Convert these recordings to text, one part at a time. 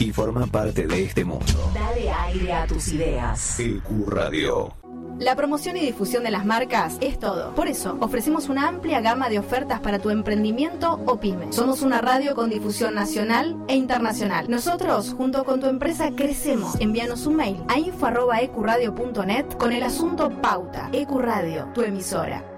y forma parte de este mundo. Dale aire a tus ideas. Ecuradio. La promoción y difusión de las marcas es todo. Por eso, ofrecemos una amplia gama de ofertas para tu emprendimiento o pyme. Somos una radio con difusión nacional e internacional. Nosotros, junto con tu empresa, crecemos. Envíanos un mail a info.ecuradio.net con el asunto Pauta. Ecuradio, tu emisora.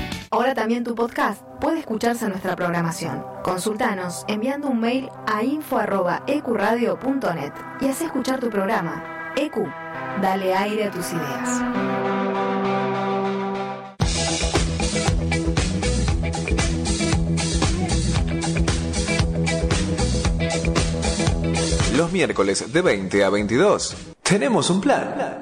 Ahora también tu podcast puede escucharse en nuestra programación. Consultanos enviando un mail a info.ecuradio.net y haz escuchar tu programa. EQ, dale aire a tus ideas. Los miércoles de 20 a 22 tenemos un plan.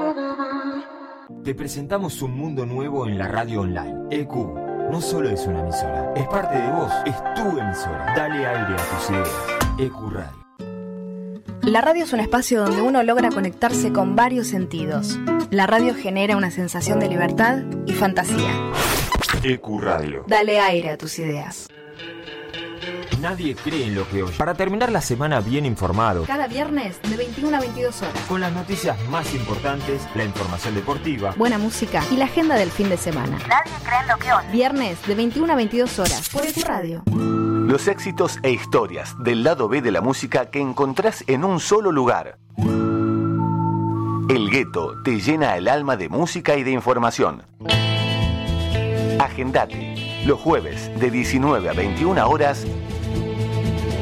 Te presentamos un mundo nuevo en la radio online. EQ no solo es una emisora, es parte de vos, es tu emisora. Dale aire a tus ideas. EQ Radio. La radio es un espacio donde uno logra conectarse con varios sentidos. La radio genera una sensación de libertad y fantasía. EQ Radio. Dale aire a tus ideas. Nadie cree en lo que oye. Para terminar la semana bien informado, Cada viernes de 21 a 22 horas. con las noticias más importantes, la información deportiva, Buena música y la agenda del fin de semana. Nadie cree en lo que oye. Viernes de 21 a 22 horas por Ecuradio. Los éxitos e historias del lado B de la música que encontrás en un solo lugar. El gueto te llena el alma de música y de información. Agendate. Los jueves de 19 a 21 horas.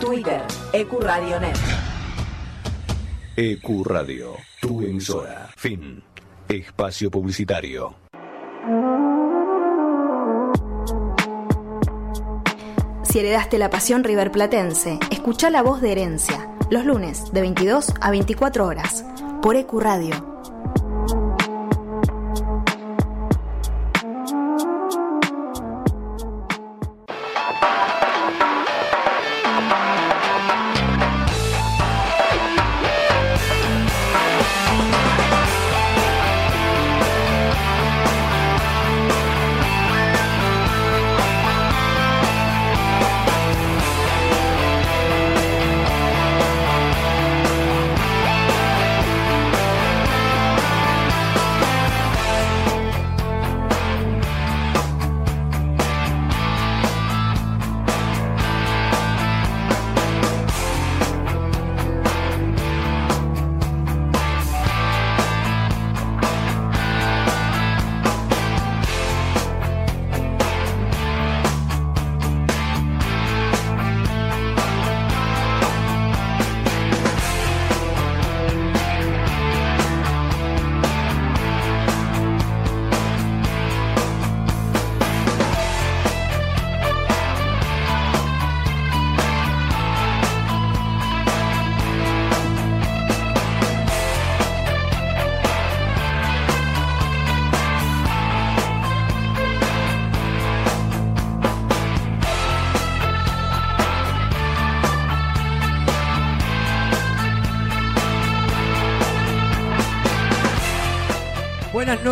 Twitter Ecuradionet. EQ Radio, tu emisora. Fin. Espacio publicitario. Si heredaste la pasión riverplatense, escucha la voz de herencia. Los lunes de 22 a 24 horas. Por Ecuradio.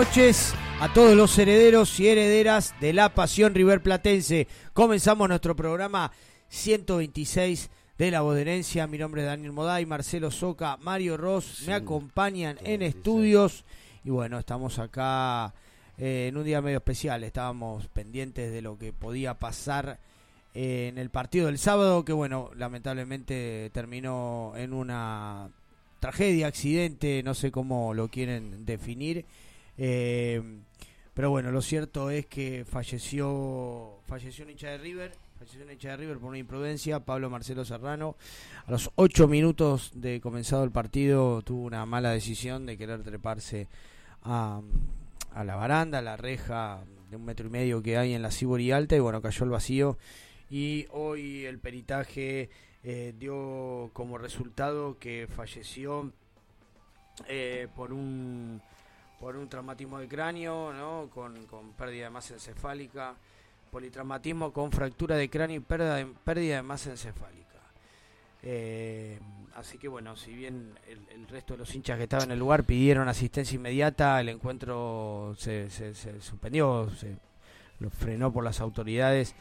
Noches a todos los herederos y herederas de la pasión River Platense. Comenzamos nuestro programa 126 de la Boderencia. Mi nombre es Daniel Moday, Marcelo Soca, Mario Ross me acompañan en estudios. Y bueno, estamos acá eh, en un día medio especial. Estábamos pendientes de lo que podía pasar eh, en el partido del sábado, que bueno, lamentablemente terminó en una tragedia, accidente, no sé cómo lo quieren definir. Eh, pero bueno, lo cierto es que falleció, falleció un hincha de River, falleció un hincha de River por una imprudencia, Pablo Marcelo Serrano. A los ocho minutos de comenzado el partido tuvo una mala decisión de querer treparse a, a la baranda, a la reja de un metro y medio que hay en la Cibori Alta y bueno, cayó al vacío. Y hoy el peritaje eh, dio como resultado que falleció eh, por un por un traumatismo de cráneo, ¿no? con, con pérdida de masa encefálica, politraumatismo con fractura de cráneo y pérdida de, pérdida de masa encefálica. Eh, así que bueno, si bien el, el, resto de los hinchas que estaban en el lugar pidieron asistencia inmediata, el encuentro se, se, suspendió, se lo frenó por las autoridades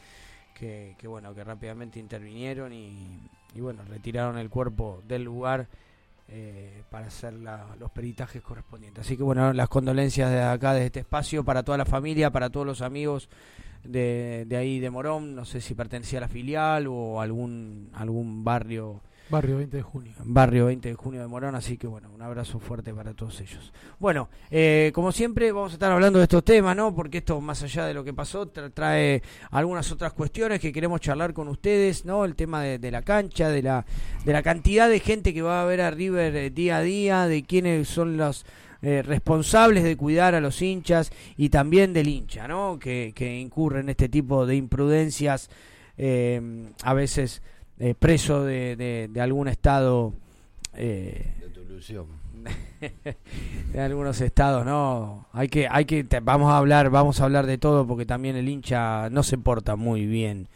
que, que bueno, que rápidamente intervinieron y, y bueno, retiraron el cuerpo del lugar eh, para hacer la, los peritajes correspondientes. Así que bueno, las condolencias de acá, de este espacio, para toda la familia, para todos los amigos de, de ahí de Morón, no sé si pertenecía a la filial o algún, algún barrio Barrio 20 de junio. Barrio 20 de junio de Morón, así que bueno, un abrazo fuerte para todos ellos. Bueno, eh, como siempre vamos a estar hablando de estos temas, ¿no? Porque esto, más allá de lo que pasó, tra trae algunas otras cuestiones que queremos charlar con ustedes, ¿no? El tema de, de, la cancha, de la, de la cantidad de gente que va a ver a River eh, día a día, de quiénes son los... Eh, responsables de cuidar a los hinchas y también del hincha, ¿no? Que, que incurre en este tipo de imprudencias, eh, a veces eh, preso de, de, de, algún estado eh, de tu ilusión de algunos estados no hay que hay que vamos a hablar vamos a hablar de todo porque también el hincha no se porta muy bien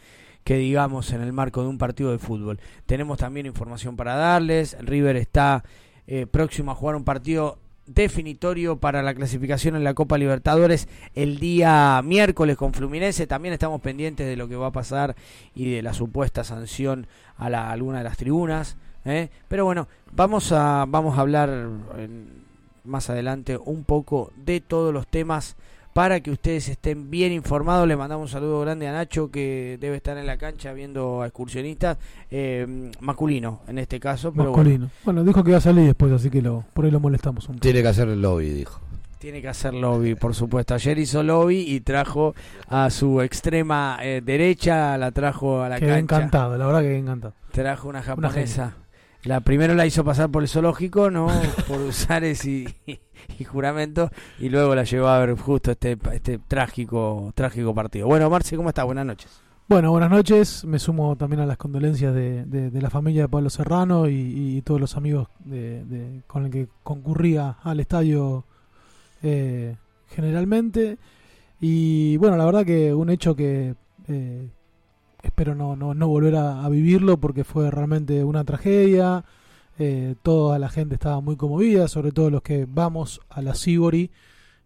que digamos en el marco de un partido de fútbol. Tenemos también información para darles. River está eh, próximo a jugar un partido definitorio para la clasificación en la Copa Libertadores el día miércoles con Fluminense. También estamos pendientes de lo que va a pasar y de la supuesta sanción a, la, alguna de las tribunas. ¿eh? Pero bueno, vamos a, vamos a hablar en, más adelante un poco de todos los temas para que ustedes estén bien informados. Le mandamos un saludo grande a Nacho, que debe estar en la cancha viendo a excursionistas, eh, masculino en este caso. Pero masculino. Bueno. bueno. dijo que iba a salir después, así que lo, por ahí lo molestamos un poco. Tiene que hacer el lobby, dijo. Tiene que hacer lobby, por supuesto. Ayer hizo lobby y trajo a su extrema eh, derecha, la trajo a la quedé cancha. encantado, la verdad que encantado. Trajo una japonesa. Una la primero la hizo pasar por el zoológico, ¿no? por Usares y, y juramento y luego la llevó a ver justo este este trágico trágico partido. Bueno, Marce, ¿cómo estás? Buenas noches. Bueno, buenas noches. Me sumo también a las condolencias de, de, de la familia de Pablo Serrano y, y todos los amigos de, con el que concurría al estadio eh, generalmente. Y bueno, la verdad que un hecho que eh, espero no, no, no volver a, vivirlo porque fue realmente una tragedia. Eh, toda la gente estaba muy conmovida, sobre todo los que vamos a la Sibori.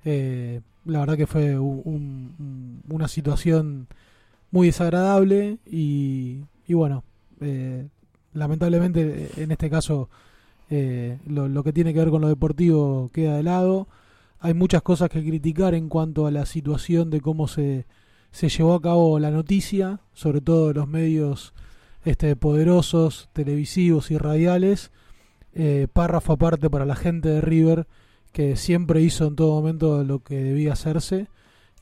Eh, la verdad que fue un, un, una situación muy desagradable y, y bueno, eh, lamentablemente en este caso eh, lo, lo, que tiene que ver con lo deportivo queda de lado. Hay muchas cosas que criticar en cuanto a la situación de cómo se, se llevó a cabo la noticia, sobre todo los medios este, poderosos, televisivos y radiales. Eh, párrafo aparte para la gente de River, que siempre hizo en todo momento lo que debía hacerse.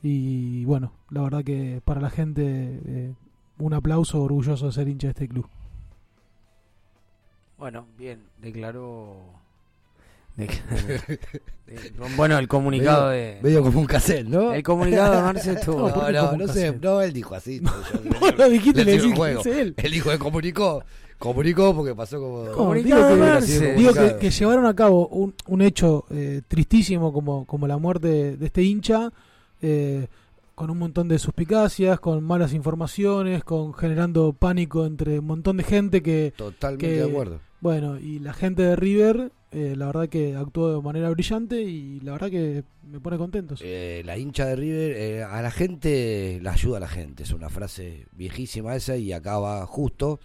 Y bueno, la verdad que para la gente eh, un aplauso orgulloso de ser hincha de este club. Bueno, bien, declaró de, de, bueno, el comunicado medio, de. Medio como un cassette, ¿no? El comunicado de Marce estuvo. No, no, no sé. No, él dijo así. No, yo, no, dijiste, le, le juego. Él. él dijo que comunicó. Comunicó porque pasó como. No, digo, que, digo que, que, llevaron a cabo un, un hecho eh, tristísimo como, como la muerte de, de este hincha. Eh, con un montón de suspicacias, con malas informaciones, con generando pánico entre un montón de gente que... Totalmente que, de acuerdo Bueno, y la gente de River, eh, la verdad que actuó de manera brillante y la verdad que me pone contentos. Eh, la hincha de River, eh, a la gente, la ayuda a la gente. Es una frase viejísima esa y acaba justo.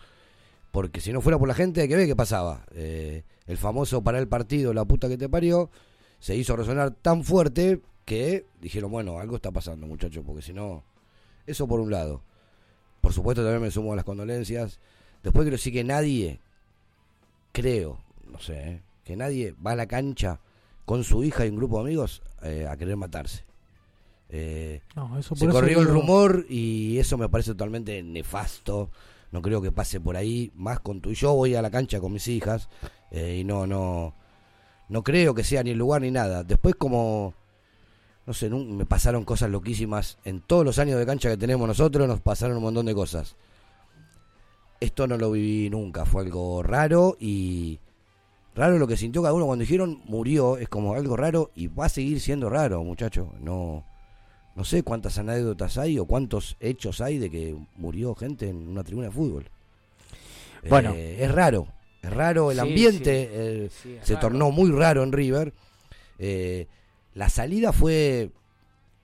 Porque si no fuera por la gente, hay que qué pasaba. Eh, el famoso para el partido, la puta que te parió, se hizo resonar tan fuerte que dijeron, bueno, algo está pasando, muchachos, porque si no. Eso por un lado. Por supuesto, también me sumo a las condolencias. Después quiero decir que nadie, creo, no sé, ¿eh? que nadie va a la cancha con su hija y un grupo de amigos eh, a querer matarse. Eh, No, eso se eso corrió el rumor y eso me parece totalmente nefasto. No creo que pase por ahí. Más con tu. Yo voy a la cancha con mis hijas eh, y no, no, no creo que sea ni el lugar ni nada. Después como, no sé, me pasaron cosas loquísimas. En todos los años de cancha que tenemos nosotros nos pasaron un montón de cosas. Esto no lo viví nunca, fue algo raro y raro lo que sintió cada uno cuando dijeron murió, es como algo raro y va a seguir siendo raro, muchachos. No, no sé cuántas anécdotas hay o cuántos hechos hay de que murió gente en una tribuna de fútbol. Bueno. Eh, es raro, es raro el Sí, ambiente, sí. eh, Sí, se raro. tornó muy raro en River. Eh, la salida fue,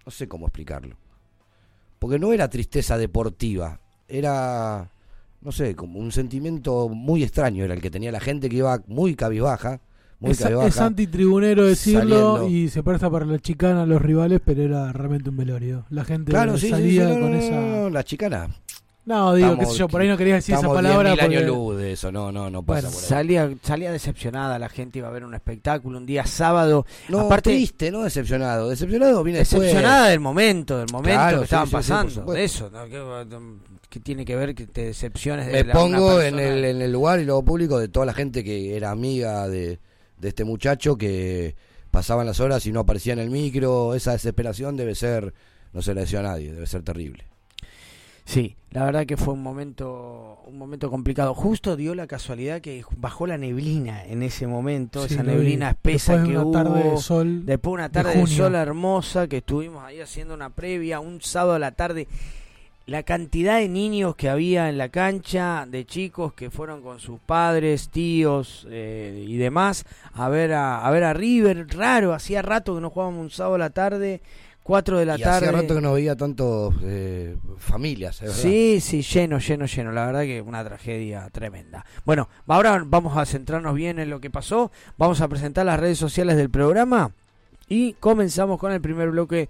no sé cómo explicarlo, porque no era tristeza deportiva, era, no sé, como un sentimiento muy extraño era el que tenía la gente que iba muy cabizbaja, muy Es, cabizbaja. es antitribunero decirlo saliendo. y se presta para la chicana a los rivales, pero era realmente un velorio. La gente Claro, sí, sí, salía sí, no, con no, esa... no, la chicana. No, digo, Estamos- qué sé yo, por ahí no quería decir esa palabra 10.000 años porque- luz de eso, no, no, no pasa Bueno, por ahí. salía, salía decepcionada, la gente iba a ver un espectáculo un día sábado. No, Aparte, triste, no decepcionado. Decepcionado viene después. decepcionada del momento, del momento Claro, que sí, estaban sí, sí, pasando. de eso, ¿no? ¿Qué, qué tiene que ver que te decepciones de Me la- pongo en el, en el lugar y luego público de toda la gente que era amiga de, de este muchacho que pasaban las horas y no aparecía en el micro. Esa desesperación debe ser, no se le deseo a nadie, debe ser terrible. Sí, la verdad que fue un momento un momento complicado. Justo dio la casualidad que bajó la neblina en ese momento, Sí, esa neblina espesa Después de que una tarde hubo. de sol después una de tarde de, junio. sol hermosa que estuvimos ahí haciendo una previa, un sábado a la tarde. La cantidad de niños que había en la cancha, de chicos que fueron con sus padres, tíos eh, y demás a ver a, a ver a River, raro, hacía rato que no jugábamos un sábado a la tarde, 4 de la y tarde. hacía rato que no veía tantos eh, familias, verdad. Sí, sí, lleno, lleno, lleno. La verdad que una tragedia tremenda. Bueno, ahora vamos a centrarnos bien en lo que pasó. Vamos a presentar las redes sociales del programa y comenzamos con el primer bloque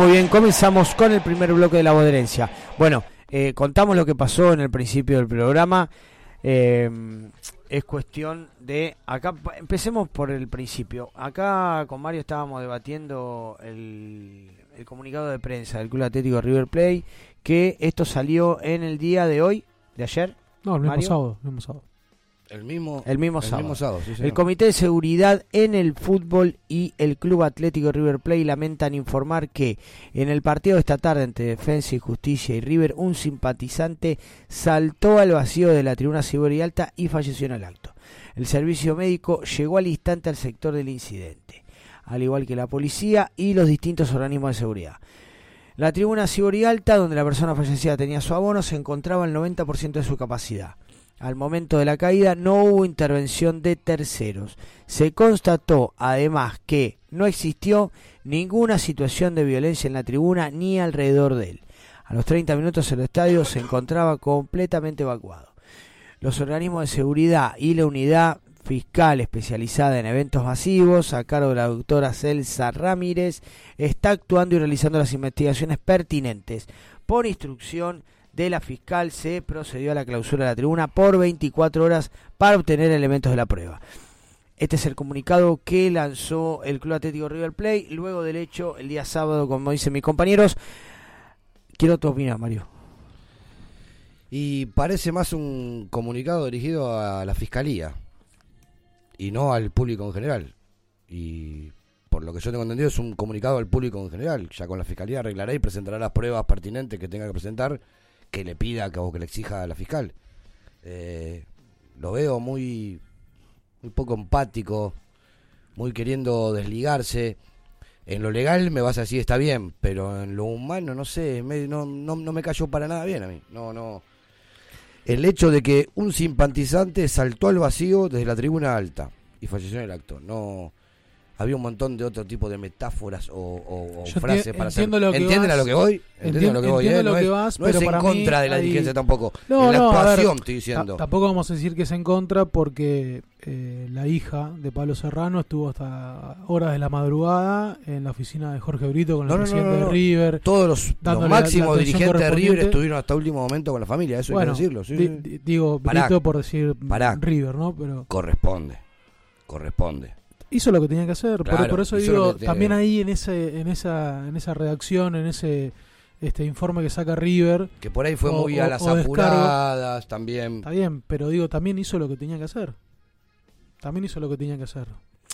Muy bien, comenzamos con el primer bloque de La Boderencia. Bueno, eh, contamos lo que pasó en el principio del programa. Eh, es cuestión de. Acá empecemos por el principio. Acá con Mario estábamos debatiendo el, el comunicado de prensa del Club Atlético River Play. Que esto salió en el día de hoy, de ayer. No, el mismo Mario. sábado, el mismo sábado. El mismo, El mismo sábado. sí, el. Comité de Seguridad en el Fútbol y el Club Atlético River Plate lamentan informar que en el partido de esta tarde entre Defensa y Justicia y River, un simpatizante saltó al vacío de la tribuna Ciber Alta y falleció en el acto. El servicio médico llegó al instante al sector del incidente. al igual que la policía y los distintos organismos de seguridad. La tribuna Sibori Alta, donde la persona fallecida tenía su abono, se encontraba al 90% de su capacidad. Al momento de la caída no hubo intervención de terceros. Se constató además que no existió ninguna situación de violencia en la tribuna ni alrededor de él. A los 30 minutos el estadio se encontraba completamente evacuado. Los organismos de seguridad y la unidad fiscal especializada en eventos masivos, a cargo de la doctora Celsa Ramírez, está actuando y realizando las investigaciones pertinentes. Por instrucción de la fiscal se procedió a la clausura de la tribuna por 24 horas para obtener elementos de la prueba. Este es el comunicado que lanzó el Club Atlético River Plate luego del hecho el día sábado, como dicen mis compañeros. Quiero tu opinión, Mario. Y parece más un comunicado dirigido a la fiscalía y no al público en general. Y por lo que yo tengo entendido es un comunicado al público en general. Ya con la fiscalía arreglará y presentará las pruebas pertinentes que tenga que presentar, que le pida o que le exija a la fiscal. Eh, lo veo muy, muy poco empático, muy queriendo desligarse. En lo legal me vas a decir está bien, pero en lo humano no sé, no, no, no me cayó para nada bien a mí. No, no. El hecho de que un simpatizante saltó al vacío desde la tribuna alta y falleció en el acto. No había un montón de otro tipo de metáforas o, o- o frases para hacer. entiendo lo que ¿Entienden vas. a lo que voy? ¿Entienden a lo que voy? Entiendo eh? lo no que es, vas, no pero es en contra de la dirigencia tampoco. No, en la no, a ver, actuación estoy diciendo. tampoco vamos a decir que es en contra porque eh, la hija de Pablo Serrano estuvo hasta horas de la madrugada en la oficina de Jorge Brito con el presidente de River. Todos los, máximos dirigentes de River estuvieron hasta último momento con la familia, eso Bueno, hay que decirlo. sí, di- sí. di- digo Pará, Brito por decir pará. River, ¿no? Pero Corresponde, corresponde. Hizo lo que tenía que hacer. Por- Claro, por, eso hizo lo digo, también ahí en ese, en esa, en esa redacción, en ese este informe que saca River. Que por ahí fue o- muy a las apuradas también. Está bien, pero digo, también hizo lo que tenía que hacer. También hizo lo que tenía que hacer.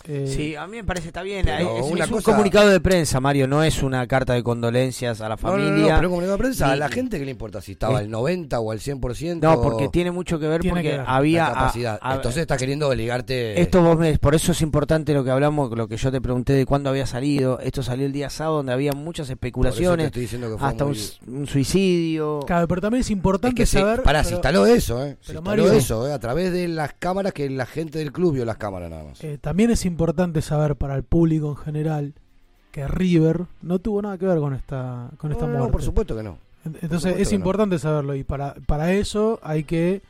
Eh, Sí, a mí me parece está bien. Es, es un cosa- comunicado de prensa, Mario, no es una carta de condolencias a la No, no, familia. no, no, pero un comunicado de prensa, a la gente que le importa si estaba Eh. al 90 o al 100%. No, porque tiene mucho que ver porque que ver. había la capacidad. a- a- Entonces está queriendo desligarte. esto vos me, por eso es importante lo que hablamos, lo que yo te pregunté de cuándo había salido. Esto salió el día sábado donde había muchas Por eso te especulaciones, estoy diciendo que fue hasta un, muy- s- un suicidio. Claro, pero también es Es importante que se, saber. pará, se instaló eso, ¿eh? Se pero instaló Mario- eso, ¿eh? A través de las cámaras que la gente del club vio las cámaras nada más. eh, también es importante saber para el público en general que River no tuvo nada que ver con esta con esta no, no, muerte. por supuesto que no. Entonces es no. importante saberlo y para para eso hay que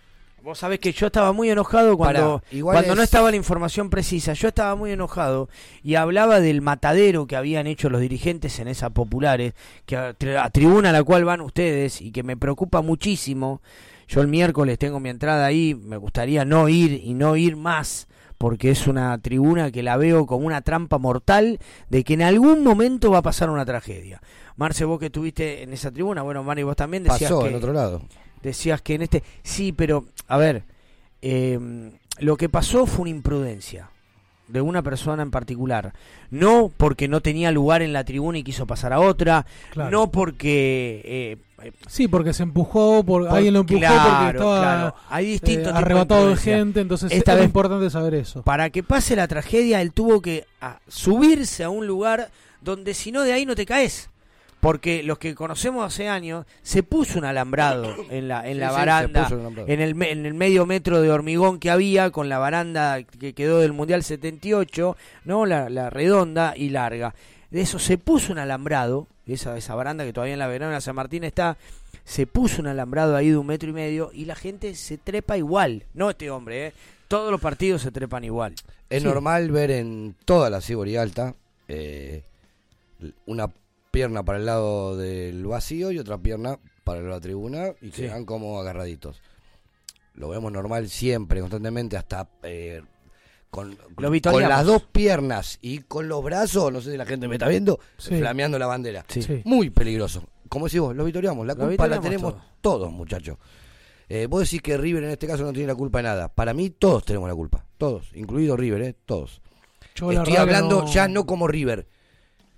Vos sabés que yo estaba muy enojado cuando, Pará, cuando no es- estaba la información precisa. Yo estaba muy enojado y hablaba del matadero que habían hecho los dirigentes en esa populares, que a, a tribuna a la cual van ustedes y que me preocupa muchísimo. Yo el miércoles tengo mi entrada ahí, me gustaría no ir y no ir más porque es una tribuna que la veo como una trampa mortal de que en algún momento va a pasar una tragedia. Marce, vos que estuviste en esa tribuna, bueno, Mari, vos también decías Pasó que en otro lado. decías que en este sí pero a ver eh, lo que pasó fue una imprudencia de una persona en particular no porque no tenía lugar en la tribuna y quiso pasar a otra Claro. no porque eh, eh, sí porque se empujó, por, Por- alguien lo empujó porque claro, estaba claro. Hay distintos eh, de arrebatado de gente, entonces Esta es vez- importante saber eso. para que pase la tragedia él tuvo que ah, subirse a un lugar donde si no de ahí no te caes porque los que conocemos hace años se puso un alambrado en la en Sí, la baranda en el en el medio metro de hormigón que había con la baranda que quedó del mundial 78 no la, la redonda y larga. De eso se puso un alambrado esa esa baranda que todavía en la verano de San Martín está se puso un alambrado ahí de un metro y medio y la gente se trepa igual. No este hombre ¿eh? todos los partidos se trepan igual. Es Sí. normal ver en toda la Sibori Alta eh, una pierna para el lado del vacío y otra pierna para la tribuna y Sí. quedan como agarraditos. Lo vemos normal siempre, constantemente, hasta eh, con, Lo con las dos piernas y con los brazos, no sé si la gente me está viendo, Sí. flameando la bandera. Sí. Muy peligroso. Como decís vos, lo vitoreamos. La Lo culpa la tenemos todos. todos, muchachos. Eh, vos decís que River en este caso no tiene la culpa de nada. Para mí todos tenemos la culpa. Todos, incluido River, ¿eh? Todos. Yo Estoy hablando no- ya no como River.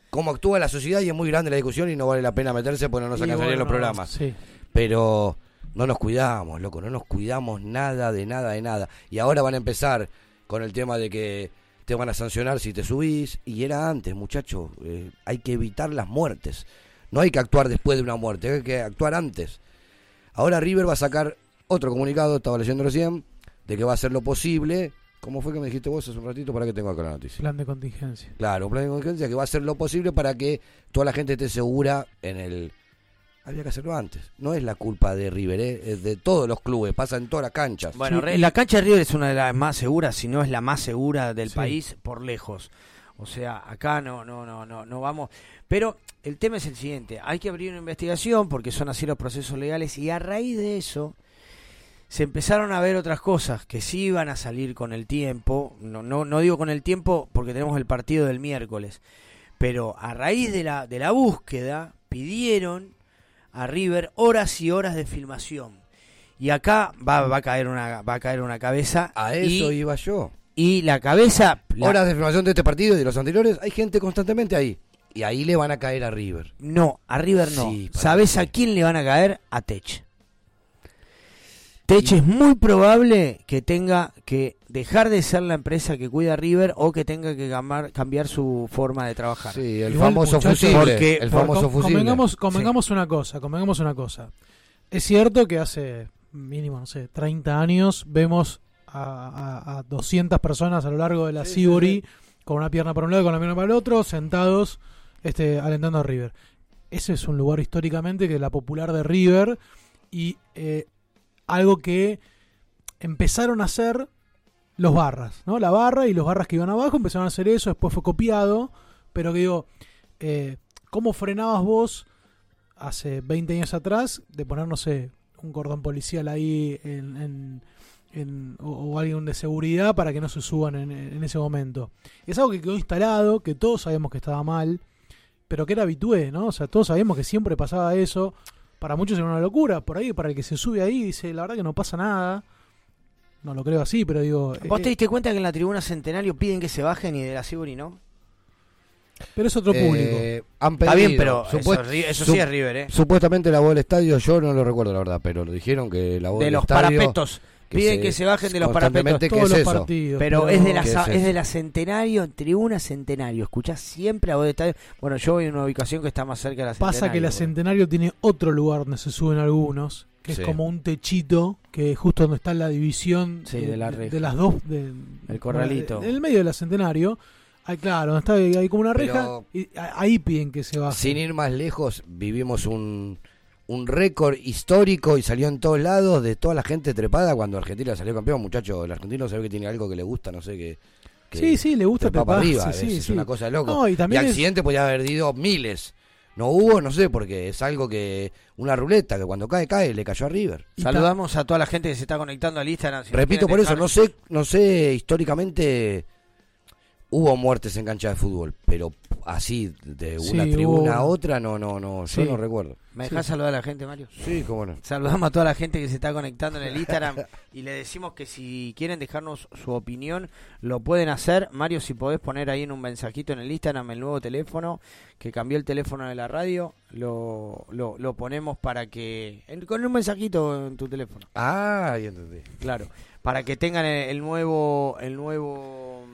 Cómo actúa la sociedad y es muy grande la discusión y no vale la pena meterse porque no nos alcanzarían bueno, los programas. Sí. Pero no nos cuidamos, loco, no nos cuidamos nada de nada de nada. Y ahora van a empezar con el tema de que te van a sancionar si te subís. Y era antes, muchacho. eh, hay que evitar las muertes. No hay que actuar después de una muerte, hay que actuar antes. Ahora River va a sacar otro comunicado, estaba leyendo recién, de que va a hacer lo posible. ¿Cómo fue que me dijiste vos hace un ratito para que tengo acá la noticia? Plan de contingencia. Claro, un plan de contingencia que va a hacer lo posible para que toda la gente esté segura en el... Había que hacerlo antes. No es la culpa de River, ¿eh? es de todos los clubes, pasa en todas las canchas. Bueno, re- la cancha de River es una de las más seguras, si no es la más segura del Sí. país por lejos. O sea, acá no, no, no, no, no vamos. Pero el tema es el siguiente: hay que abrir una investigación porque son así los procesos legales y a raíz de eso se empezaron a ver otras cosas que sí iban a salir con el tiempo. No, no, no digo con el tiempo porque tenemos el partido del miércoles, pero a raíz de la, de la búsqueda pidieron a River horas y horas de filmación. Y acá va, va a caer una va a caer una cabeza. A eso y, iba yo. Y la cabeza. la- Horas de filmación de este partido y de los anteriores, hay gente constantemente ahí. Y ahí le van a caer a River. No, a River no. Sí, ¿Sabes a quién le van a caer? A Tech. Tech es muy probable que tenga que dejar de ser la empresa que cuida a River o que tenga que gamar- cambiar su forma de trabajar. Sí, el Igual, famoso fusible. porque- el Por- famoso con- fusible. Convengamos, convengamos una cosa, convengamos una cosa. Es cierto que hace mínimo, no sé, 30 años vemos a, a- a 200 personas a lo largo de la Sí, sí, Sibori con una pierna para un lado y con la pierna para el otro, sentados este, alentando a River. Ese es un lugar históricamente que es la popular de River y eh, algo que empezaron a hacer los barras, ¿no? La barra y los barras que iban abajo empezaron a hacer eso, después fue copiado, pero que digo, eh, ¿cómo frenabas vos hace 20 años atrás de poner, no sé, un cordón policial ahí en, en- o, alguien de seguridad para que no se suban en, en ese momento? Es algo que quedó instalado, que todos sabemos que estaba mal, pero que era habitué, ¿no? O sea, todos sabemos que siempre pasaba eso. Para muchos era una locura, por ahí, para el que se sube ahí, dice, la verdad que no pasa nada. No lo creo así, pero digo... ¿Vos eh, te diste cuenta que en la tribuna Centenario piden que se bajen y de la Sibori no? pero es otro público. Eh, han Está bien, pedido, pero supuest- eso, sí es River, ¿eh? Supuestamente lavó el estadio, yo no lo recuerdo la verdad, pero lo dijeron que lavó De el los estadio. parapetos. Piden que se bajen de los parapetos. ¿qué Todos es los eso? partidos. Pero es de la ¿Qué sa- es es, de la Centenario, tribuna Centenario. Escuchás siempre a vos de estadio. Bueno, yo voy en una ubicación que está más cerca de la Centenario. Pasa que la Centenario tiene otro lugar donde se suben algunos, que Sí. es como un techito, que justo donde está la división Sí, de la las dos. El corralito. En el medio de la Centenario, ahí, claro, está ahí, hay como una Pero- reja, y a- ahí piden que se baje. Sin ir más lejos, vivimos un, un récord histórico y salió en todos lados de toda la gente trepada cuando Argentina salió campeón. Muchacho, el argentino sabe que tiene algo que le gusta, no sé qué. que Sí, sí, le gusta trepa para treparse, arriba, sí, es, sí. una cosa de loco. No, y también es- accidente podía haber ido miles. No hubo, no sé, porque es algo que. Una ruleta que cuando cae, cae, le cayó a River. Y Saludamos a toda la gente que se está conectando al Instagram. si Repito por eso, dejar- no sé, no sé históricamente hubo muertes en cancha de fútbol, pero así de una Sí, tribuna a otra no, no, no, Sí. yo no recuerdo. ¿Me dejás saludar a la gente, Mario? Sí, cómo no. Saludamos a toda la gente que se está conectando en el Instagram y le decimos que si quieren dejarnos su opinión, lo pueden hacer. Mario, si podés poner ahí en un mensajito en el Instagram el nuevo teléfono, que cambió el teléfono de la radio, lo, lo, lo ponemos para que... en- con un mensajito en tu teléfono. Ah, ya entendí. Claro, para que tengan el, el nuevo el nuevo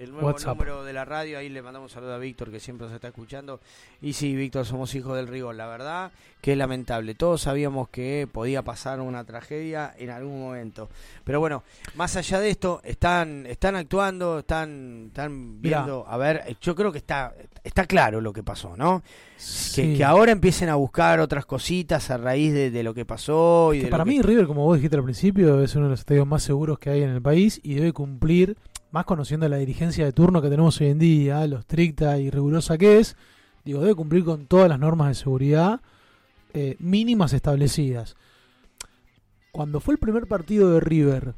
el nuevo WhatsApp. número de la radio, ahí le mandamos un saludo a Víctor que siempre nos está escuchando. Y sí, Víctor, somos hijos del Rigol, la verdad que es lamentable. Todos sabíamos que podía pasar una tragedia en algún momento. Pero bueno, más allá de esto, están están actuando, están están Mirá. viendo, a ver, yo creo que está está claro lo que pasó, ¿no? Que, Sí. que ahora empiecen a buscar otras cositas a raíz de, de lo que pasó y Que de para lo que- mí River, como vos dijiste al principio, es uno de los estadios más seguros que hay en el país y debe cumplir, más conociendo la dirigencia de turno que tenemos hoy en día, lo estricta y rigurosa que es, digo, debe cumplir con todas las normas de seguridad eh, mínimas establecidas. Cuando fue el primer partido de River,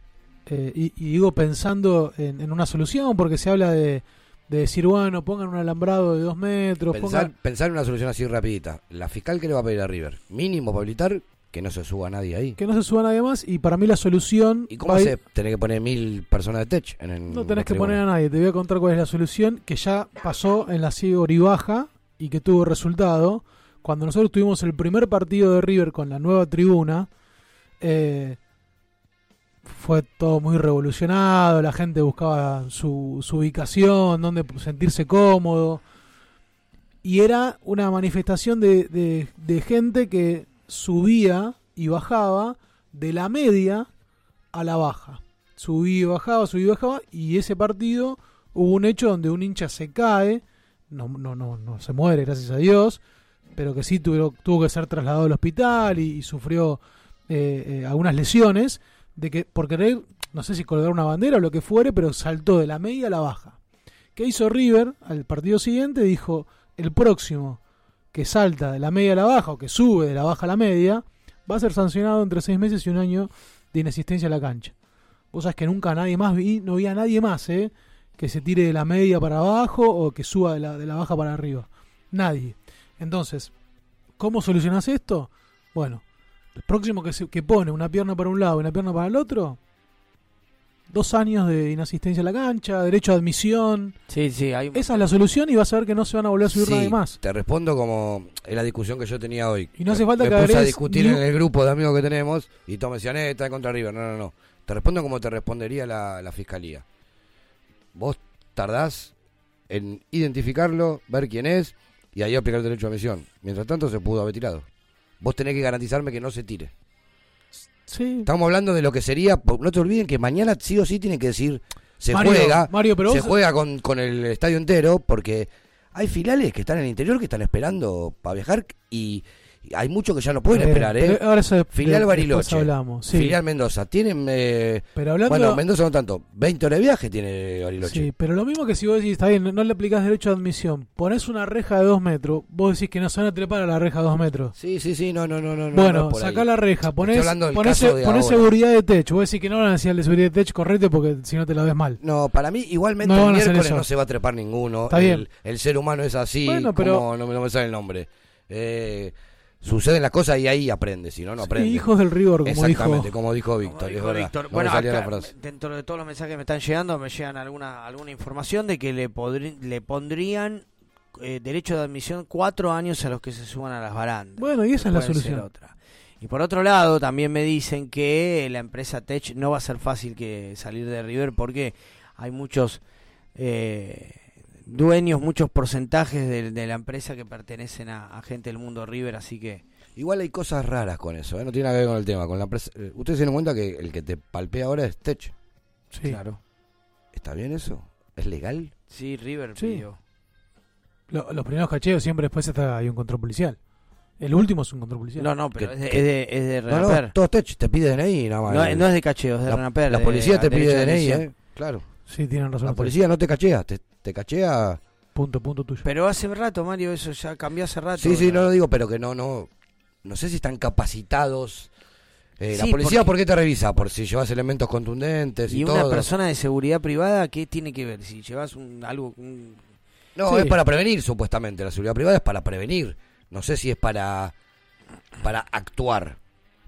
eh, y, y digo pensando en, en una solución, porque se habla de, de decir, bueno, pongan un alambrado de dos metros, Pensar, pongan... pensar en una solución así rapidita. La fiscal que le va a pedir a River, mínimo para habilitar que no se suba nadie ahí. que no se suba nadie más, y para mí la solución... ¿Y cómo se tenés que poner mil personas de tech en el No tenés que poner a nadie, te voy a contar cuál es la solución que ya pasó en la Sigori Baja y que tuvo resultado. Cuando nosotros tuvimos el primer partido de River con la nueva tribuna, eh, fue todo muy revolucionado, la gente buscaba su, su ubicación, donde sentirse cómodo. Y era una manifestación de, de, de gente que subía y bajaba de la media a la baja. Subía y bajaba, subía y bajaba, y ese partido hubo un hecho donde un hincha se cae, no, no, no, no se muere, gracias a Dios, pero que sí tuvo, tuvo que ser trasladado al hospital y, sufrió eh, eh, algunas lesiones, de que por querer, no sé si colgar una bandera o lo que fuere, pero saltó de la media a la baja. ¿Qué hizo River al partido siguiente? Dijo, el próximo que salta de la media a la baja o que sube de la baja a la media, va a ser sancionado entre seis meses y un año de inasistencia a la cancha. Vos sabés que nunca nadie más vi, no vi a nadie más, ¿eh? que se tire de la media para abajo o que suba de la, de la baja para arriba. Nadie. Entonces, ¿cómo solucionás esto? Bueno, el próximo que, se, que pone una pierna para un lado y una pierna para el otro, dos años de inasistencia a la cancha, derecho a admisión. Sí, sí, hay... Esa es la solución y vas a ver que no se van a volver a subir Sí, nadie más. Te respondo como en la discusión que yo tenía hoy. Y no hace falta me que puse a discutir ni en el grupo de amigos que tenemos y todos me decían, eh, está contra River. No, no, no. Te respondo como te respondería la, la fiscalía. Vos tardás en identificarlo, ver quién es y ahí aplicar el derecho a admisión. Mientras tanto se pudo haber tirado. Vos tenés que garantizarme que no se tire. Sí. Estamos hablando de lo que sería, no te olviden que mañana sí o sí tienen que decir, se Mario, juega, Mario, pero se vos- juega con, con el estadio entero, porque hay filiales que están en el interior que están esperando para viajar y hay muchos que ya no pueden Eh, esperar, ¿eh? ahora eso de- Filial de- Bariloche, hablamos, sí. filial Mendoza, tienen, eh, Pero hablando- bueno, Mendoza no tanto, 20 horas de viaje tiene Bariloche. Sí, pero lo mismo que si vos decís, está bien, no le aplicás derecho a admisión, pones una reja de dos metros, vos decís que no se van a trepar a la reja de dos metros. Sí, sí, sí, no, no, no, no. no, Bueno, no sacá ahí. la reja, ponés, ponés, de ponés seguridad de techo. Vos decís que no van a decir el de seguridad de techo, correte porque si no te la ves mal. No, para mí igualmente No el miércoles no se va a trepar ninguno. Está el, bien. el ser humano es así, Bueno, pero- como no, me- no me sale el nombre. Eh, suceden las cosas y ahí aprende, si no, no Sí, aprende. hijos del rigor, como Exactamente, dijo- como dijo Víctor, es Dijo. Víctor. Bueno, salía acá, la frase. dentro de todos los mensajes que me están llegando, me llegan alguna alguna información de que le, podrí- le pondrían eh, derecho de admisión cuatro años a los que se suban a las barandas. Bueno, y esa es la solución. otra. Y por otro lado, también me dicen que la empresa Tech no va a ser fácil que salir de River porque hay muchos eh, dueños, muchos porcentajes de, de la empresa que pertenecen a, a gente del mundo River, así que Igual hay cosas raras con eso, ¿eh? no tiene nada que ver con el tema. Con la empresa- eh, Ustedes se dan cuenta que el que te palpea ahora es Tech. Sí. claro. ¿Está bien eso? ¿Es legal? Sí, River Sí. pidió. Lo- los primeros cacheos siempre después está, hay un control policial. El último es un control policial. No, no, pero ¿Qué- es de, es de, es de No, no, Renaper. todo Tech te pide DNI nada más. No, no es de cacheo, es de la, Renaper. la de- policía te pide de DNI. ¿eh? Claro. Sí, tienen razón. La policía no te cachea, te, te cachea... Punto, punto tuyo. Pero hace rato, Mario, eso ya cambió hace rato. Sí, sí, no lo digo, pero que no, no, no sé si están capacitados. Eh, la policía, porque- ¿por qué te revisa? Por si llevas elementos contundentes y, Y una todo. persona de seguridad privada, ¿qué tiene que ver? Si llevas un, algo... un- No, Sí. es para prevenir, supuestamente. La seguridad privada es para prevenir. No sé si es para, para actuar.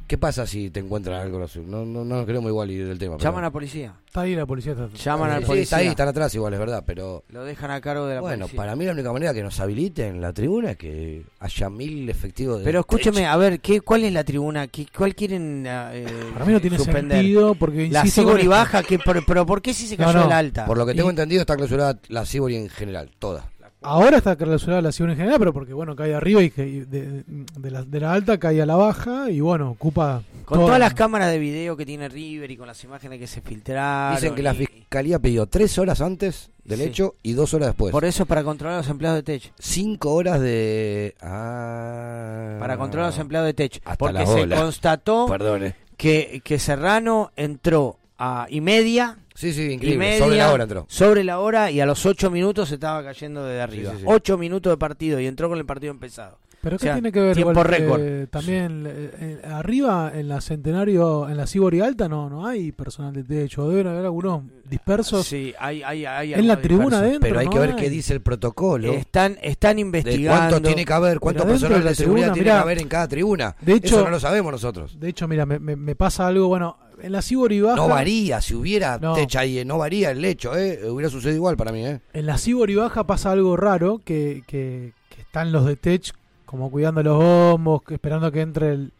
¿Qué pasa si te encuentran algo así? No, no, no nos queremos igual ir del tema. pero- Llaman a la policía. Está ahí la policía. Está, Llaman Sí, al sí, policía. está ahí, están atrás igual, es verdad, pero... Lo dejan a cargo de la Bueno, policía. para mí la única manera que nos habiliten la tribuna es que haya mil efectivos de Pero escúcheme, a ver, ¿qué, ¿cuál es la tribuna? ¿Qué, ¿Cuál quieren eh, Para mí no tiene suspender? sentido porque La esto. baja, que, pero, pero ¿por qué si se cayó no. el alta? Por lo que tengo Y- entendido está clausurada la Cibori en general, toda. Ahora está clausurada la ciudad en general, pero porque bueno, cae arriba y de, de la, de la alta cae a la baja y bueno, ocupa. Con toda- todas las cámaras de video que tiene River y con las imágenes que se filtraron. Dicen que la fiscalía pidió tres horas antes del Sí. hecho y dos horas después. Por eso para controlar a los empleados de Tech. Cinco horas de... Ah, Para controlar a los empleados de Tech. Hasta Porque la se constató Perdone. que, que Serrano entró a y media. Sí, sí, y increíble. media, Sobre la hora entró. Sobre la hora y a los ocho minutos se estaba cayendo de arriba. Sí, sí, sí. Ocho minutos de partido y entró con el partido empezado. Pero O ¿qué tiene que ver tiempo igual que récord. también eh, eh, arriba en la Centenario, en la Cibori Alta no no hay personal de techo, deben haber algunos dispersos Sí, hay, hay, hay en la tribuna dispersos. adentro. Pero hay no que ver qué dice el protocolo. Están, están de investigando. cuánto tiene que haber, cuánto Pero dentro personal de la de seguridad tribuna, tiene mirá, que haber en cada tribuna. de hecho- Eso no lo sabemos nosotros. De hecho, mira, me, me- me pasa algo, bueno, en la Cibori baja, No varía, si hubiera No. techa ahí, no varía el hecho, ¿eh? Hubiera sucedido igual para mí, ¿eh? en la Cibori baja pasa algo raro, que, que, que están los de Tech como cuidando los bombos, esperando que entre el-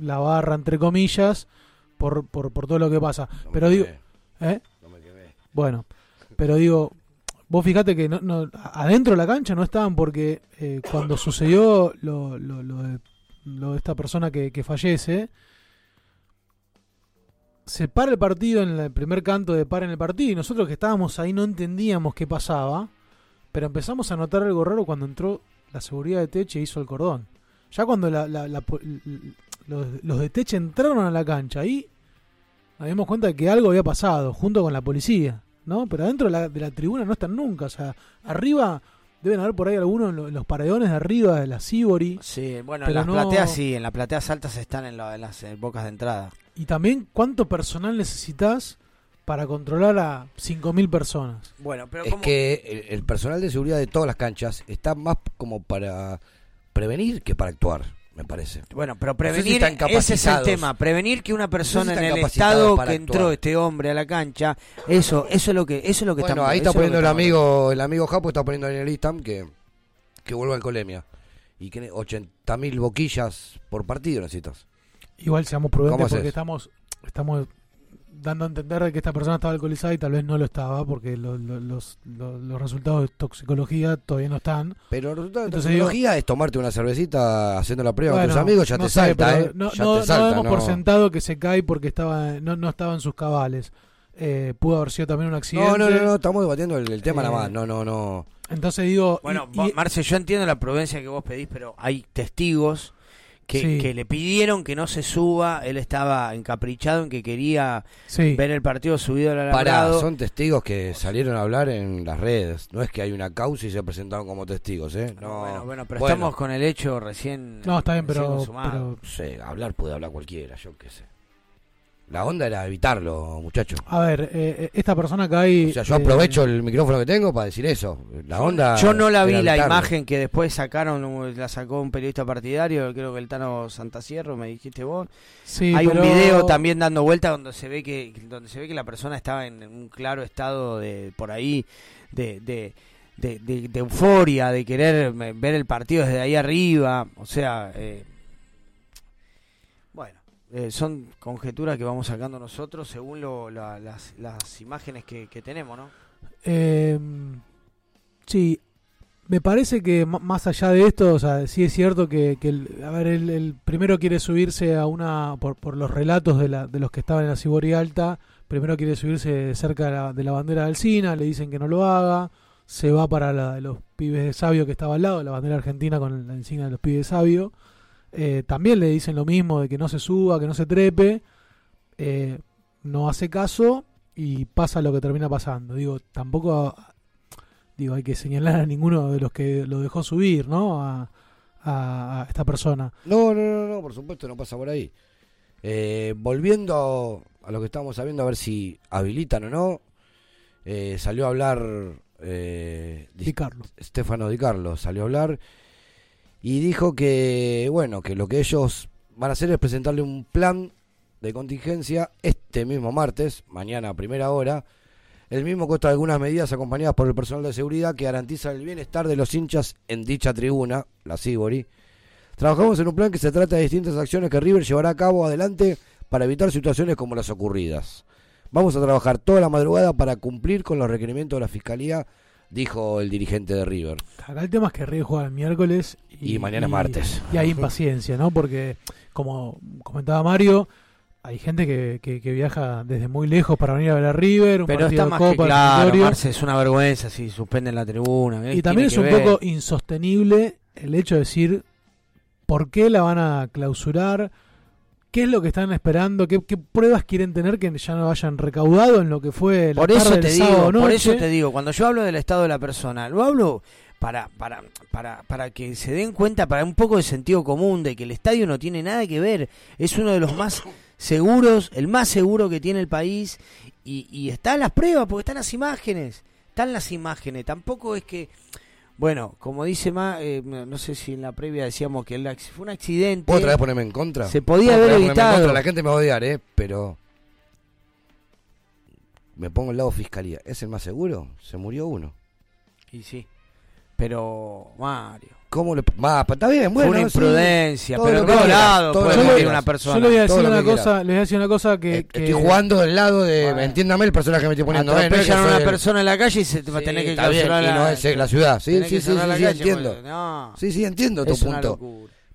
la barra, entre comillas, por, por, por todo lo que pasa. pero digo, ¿eh? Bueno, pero digo, vos fíjate que no, no, adentro de la cancha no estaban porque eh, cuando sucedió lo, lo, lo, de, lo de esta persona que, que fallece, se para el partido en el primer canto de para en el partido y nosotros que estábamos ahí no entendíamos qué pasaba, pero empezamos a notar algo raro cuando entró la seguridad de Teche e hizo el cordón. Ya cuando la, la, la, los, los, de Teche entraron a la cancha, ahí nos dimos cuenta de que algo había pasado junto con la policía, ¿no? Pero adentro de la, de tribuna no están nunca, o sea, arriba deben haber por ahí algunos en los paredones de arriba de la Sibori. Sí, bueno, en las no... plateas sí, en las plateas altas están en, en las en bocas de entrada. Y también cuánto personal necesitas para controlar a 5.000 personas. Bueno, pero es que el, el, personal de seguridad de todas las canchas está más como para prevenir que para actuar, me parece. Bueno, pero prevenir, no si ese es el tema, prevenir que una persona no en el estado que entró este hombre a la cancha, eso, eso es lo que, eso es lo que bueno, está ahí está poniendo el amigo, el amigo Japo está poniendo en el Istam que, que vuelva al colemia. Y que 80.000 boquillas por partido necesitas. Igual seamos prudentes porque estamos, estamos dando a entender que esta persona estaba alcoholizada y tal vez no lo estaba porque lo, lo, los, los, resultados de toxicología todavía no están. Pero los resultados de toxicología digo, es tomarte una cervecita haciendo la prueba bueno, con tus amigos, ya no te sé, salta, ¿eh? No, ya no, te salta, no demos por sentado que se cae porque estaba no, no estaba en sus cabales. Eh, pudo haber sido también un accidente. No, no, no, no estamos debatiendo el, el tema eh, nada más. No, no, no. Entonces digo. Bueno, y, y, Marce, yo entiendo la prudencia que vos pedís, pero hay testigos que, sí. que, le pidieron que no se suba, él estaba encaprichado en que quería sí. ver el partido subido al alambrado. Pará, son testigos que salieron a hablar en las redes, no es que hay una causa y se presentaron como testigos, ¿eh? No, bueno, bueno, pero bueno. estamos con el hecho recién No, está bien, pero, pero... Sí, hablar puede hablar cualquiera, yo qué sé. La onda era evitarlo, muchachos. A ver, eh, esta persona que hay. O sea, yo aprovecho eh, el micrófono que tengo para decir eso. La onda. Yo no la vi la imagen que después sacaron, la sacó un periodista partidario, creo que el Tano Santasierro, me dijiste vos. Sí, hay pero... un video también dando vuelta donde se ve que donde se ve que la persona estaba en un claro estado de por ahí de, de de, de, de, euforia, de querer ver el partido desde ahí arriba, o sea, eh, eh, son conjeturas que vamos sacando nosotros según lo, la, las, las, imágenes que, tenemos, ¿no? Eh, sí, me parece que más allá de esto, o sea, sí es cierto que, el, a ver, el, primero quiere subirse a una, por, por los relatos de, la, de los que estaban en la Sibori Alta, primero quiere subirse cerca de la, de la bandera del SINA, le dicen que no lo haga, se va para la de los pibes de sabio que estaba al lado, la bandera argentina con la insignia de los pibes de sabio. Eh, también le dicen lo mismo de que no se suba, que no se trepe, eh, no hace caso y pasa lo que termina pasando. Digo, tampoco digo hay que señalar a ninguno de los que lo dejó subir, ¿no? A, esta persona. No, no, no, no, por supuesto no pasa por ahí. Eh, volviendo a lo que estábamos sabiendo, a ver si habilitan o no, eh, salió a hablar eh, Di Carlo. Stefano Di Carlo, salió a hablar y dijo que, bueno, que lo que ellos van a hacer es presentarle un plan de contingencia este mismo martes, mañana a primera hora. El mismo consta de algunas medidas acompañadas por el personal de seguridad que garantiza el bienestar de los hinchas en dicha tribuna, la Sibori. Trabajamos en un plan que se trata de distintas acciones que River llevará a cabo adelante para evitar situaciones como las ocurridas. Vamos a trabajar toda la madrugada para cumplir con los requerimientos de la Fiscalía dijo el dirigente de River. Acá el tema es que River juega el miércoles y, y mañana es martes. Y hay impaciencia, ¿no? Porque, como comentaba Mario, hay gente que, que, que, viaja desde muy lejos para venir a ver a River. Un Pero está más Copa, que claro, Marce, es una vergüenza si suspenden la tribuna. Y también es un ver? poco insostenible el hecho de decir por qué la van a clausurar qué es lo que están esperando, qué, qué, pruebas quieren tener que ya no hayan recaudado en lo que fue la por eso tarde te del digo, sábado noche. Por eso te digo, cuando yo hablo del estado de la persona, lo hablo para, para, para, para que se den cuenta, para un poco de sentido común, de que el estadio no tiene nada que ver, es uno de los más seguros, el más seguro que tiene el país, y, y están las pruebas, porque están las imágenes, están las imágenes, tampoco es que... Bueno, como dice más, eh, no sé si en la previa decíamos que el, fue un accidente. ¿Otra vez ponerme en contra? Se podía haber evitado. La gente me va a odiar, ¿eh? Pero. Me pongo el lado fiscalía. ¿Es el más seguro? Se murió uno. Y sí. Pero, Mario. ¿Cómo le.? Va, está bien, bueno. Fue una sí. imprudencia, Todo pero lo lados todo lo puede quieras. una persona. Yo le voy a decir lo una cosa, les voy a decir una cosa que, Eh, que- Estoy jugando del lado de. Entiéndame el personaje que me estoy poniendo. eh, Atropellan a soy una el- persona en la calle y se te va a Sí, tener que clausurar y no es eh, la ciudad. Sí, sí, sí, sí, la sí, entiendo. Sí, sí, entiendo tu Es una punto.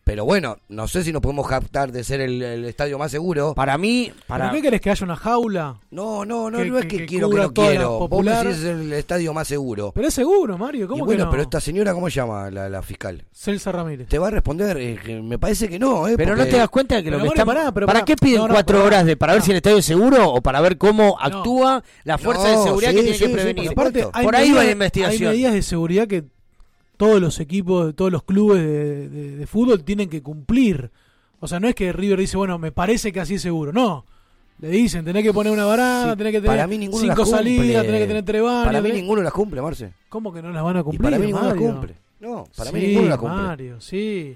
Pero bueno, no sé si nos podemos captar de ser el, el estadio más seguro. Para mí, ¿Para para qué querés que haya una jaula? No, no, no, Que- no es que- que, que quiero que no quiero. Vos me popular? decís es el estadio más seguro. Pero es seguro, Mario, Y ¿cómo bueno, que no? pero esta señora, ¿cómo se llama la, la fiscal? Celsa Ramírez. Te va a responder, eh, que me parece que no, ¿eh? Pero no te das cuenta de que lo Pero que Mario, está pará, pero ¿Para pará. qué piden No, no, cuatro pará. horas de para ver si el estadio es seguro o para ver cómo actúa la fuerza No, de seguridad sí, que tiene sí, que sí, prevenir? por ahí va la investigación. Hay medidas de seguridad que todos los equipos, todos los clubes de, de- de fútbol tienen que cumplir. O sea, no es que River dice, bueno, me parece que así es seguro. No. Le dicen, tenés que poner una baranda, Sí, tenés que tener mí cinco salidas, tenés que tener tres baños. Para mí tenés- ninguno las cumple, Marce. ¿Cómo que no las van a Y cumplir? para mí ninguno las Mario? cumple. No, para mí Sí, ninguno las cumple. Mario, sí.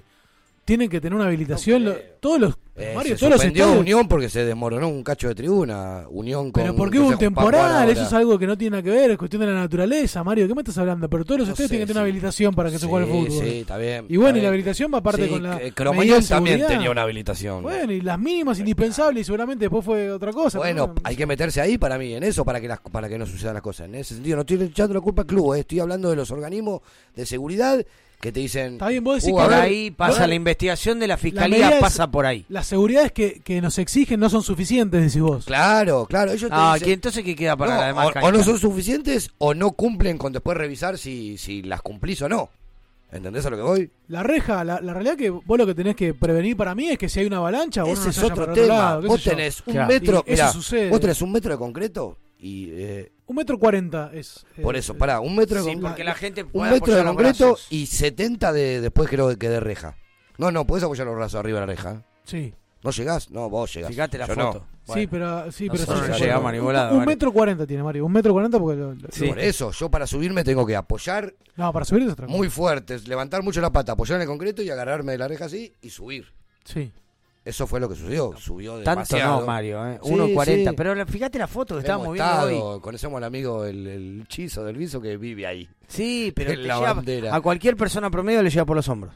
Tienen que tener una habilitación. lo- todos los. Eh, Mario, se todos los. Unión porque se desmoronó un cacho de tribuna. Unión con. Pero porque no hubo un temporal, eso es algo que no tiene nada que ver, es cuestión de la naturaleza, Mario. ¿Qué me estás hablando? Pero todos los No tienen que tener una habilitación para que se juegue al fútbol. Sí, está bien. Y bueno, y la habilitación va aparte Sí, con la. medida Cromañón también tenía una habilitación. Bueno, y las mínimas indispensables y seguramente después fue otra cosa. Bueno, no- hay que meterse ahí para mí, en eso, para que las, para que no sucedan las cosas. En ese sentido, no estoy echando la culpa al club, eh, estoy hablando de los organismos de seguridad que te dicen. Está bien, vos decís "Uh, que a Por ver, ahí pasa ver, la investigación de la fiscalía, pasa por ahí. Las seguridades que, que nos exigen no son suficientes, decís vos. Claro, claro, ellos te Ah, dicen- entonces qué queda para No, la demás o, no son suficientes o no cumplen con después revisar si, si las cumplís o no. ¿Entendés a lo que voy? La reja, la, la realidad que vos lo que tenés que prevenir para mí es que si hay una avalancha, vos Ese no es otro lado, vos tenés un Claro. metro, mirá, vos tenés un metro de concreto y eh, Un metro cuarenta es. por eh, eso, pará, un metro de Sí, concreto. porque la gente un puede metro de concreto y 70 de después creo que de reja. No, no, podés apoyar los brazos arriba de la reja. Sí. ¿No llegás? No, vos llegás. Fíjate la Yo foto. no. Sí, pero, sí, pero no sí, llegamos sí. a ningún lado, Un metro cuarenta tiene Mario, un metro cuarenta porque lo, lo- Sí. Por eso, yo para subirme tengo que apoyar No, para subir es otra cosa. muy fuerte, levantar mucho la pata, apoyar en el concreto y agarrarme de la reja así y subir. Sí. Eso fue lo que sucedió, subió Tanto demasiado. no, Mario, ¿eh? Sí, 1.40. sí. Pero fíjate la foto que estábamos viendo hoy. Conocemos al amigo, el, el chizo del viso que vive ahí. Sí, pero la lleva- bandera. a cualquier persona promedio le lleva por los hombros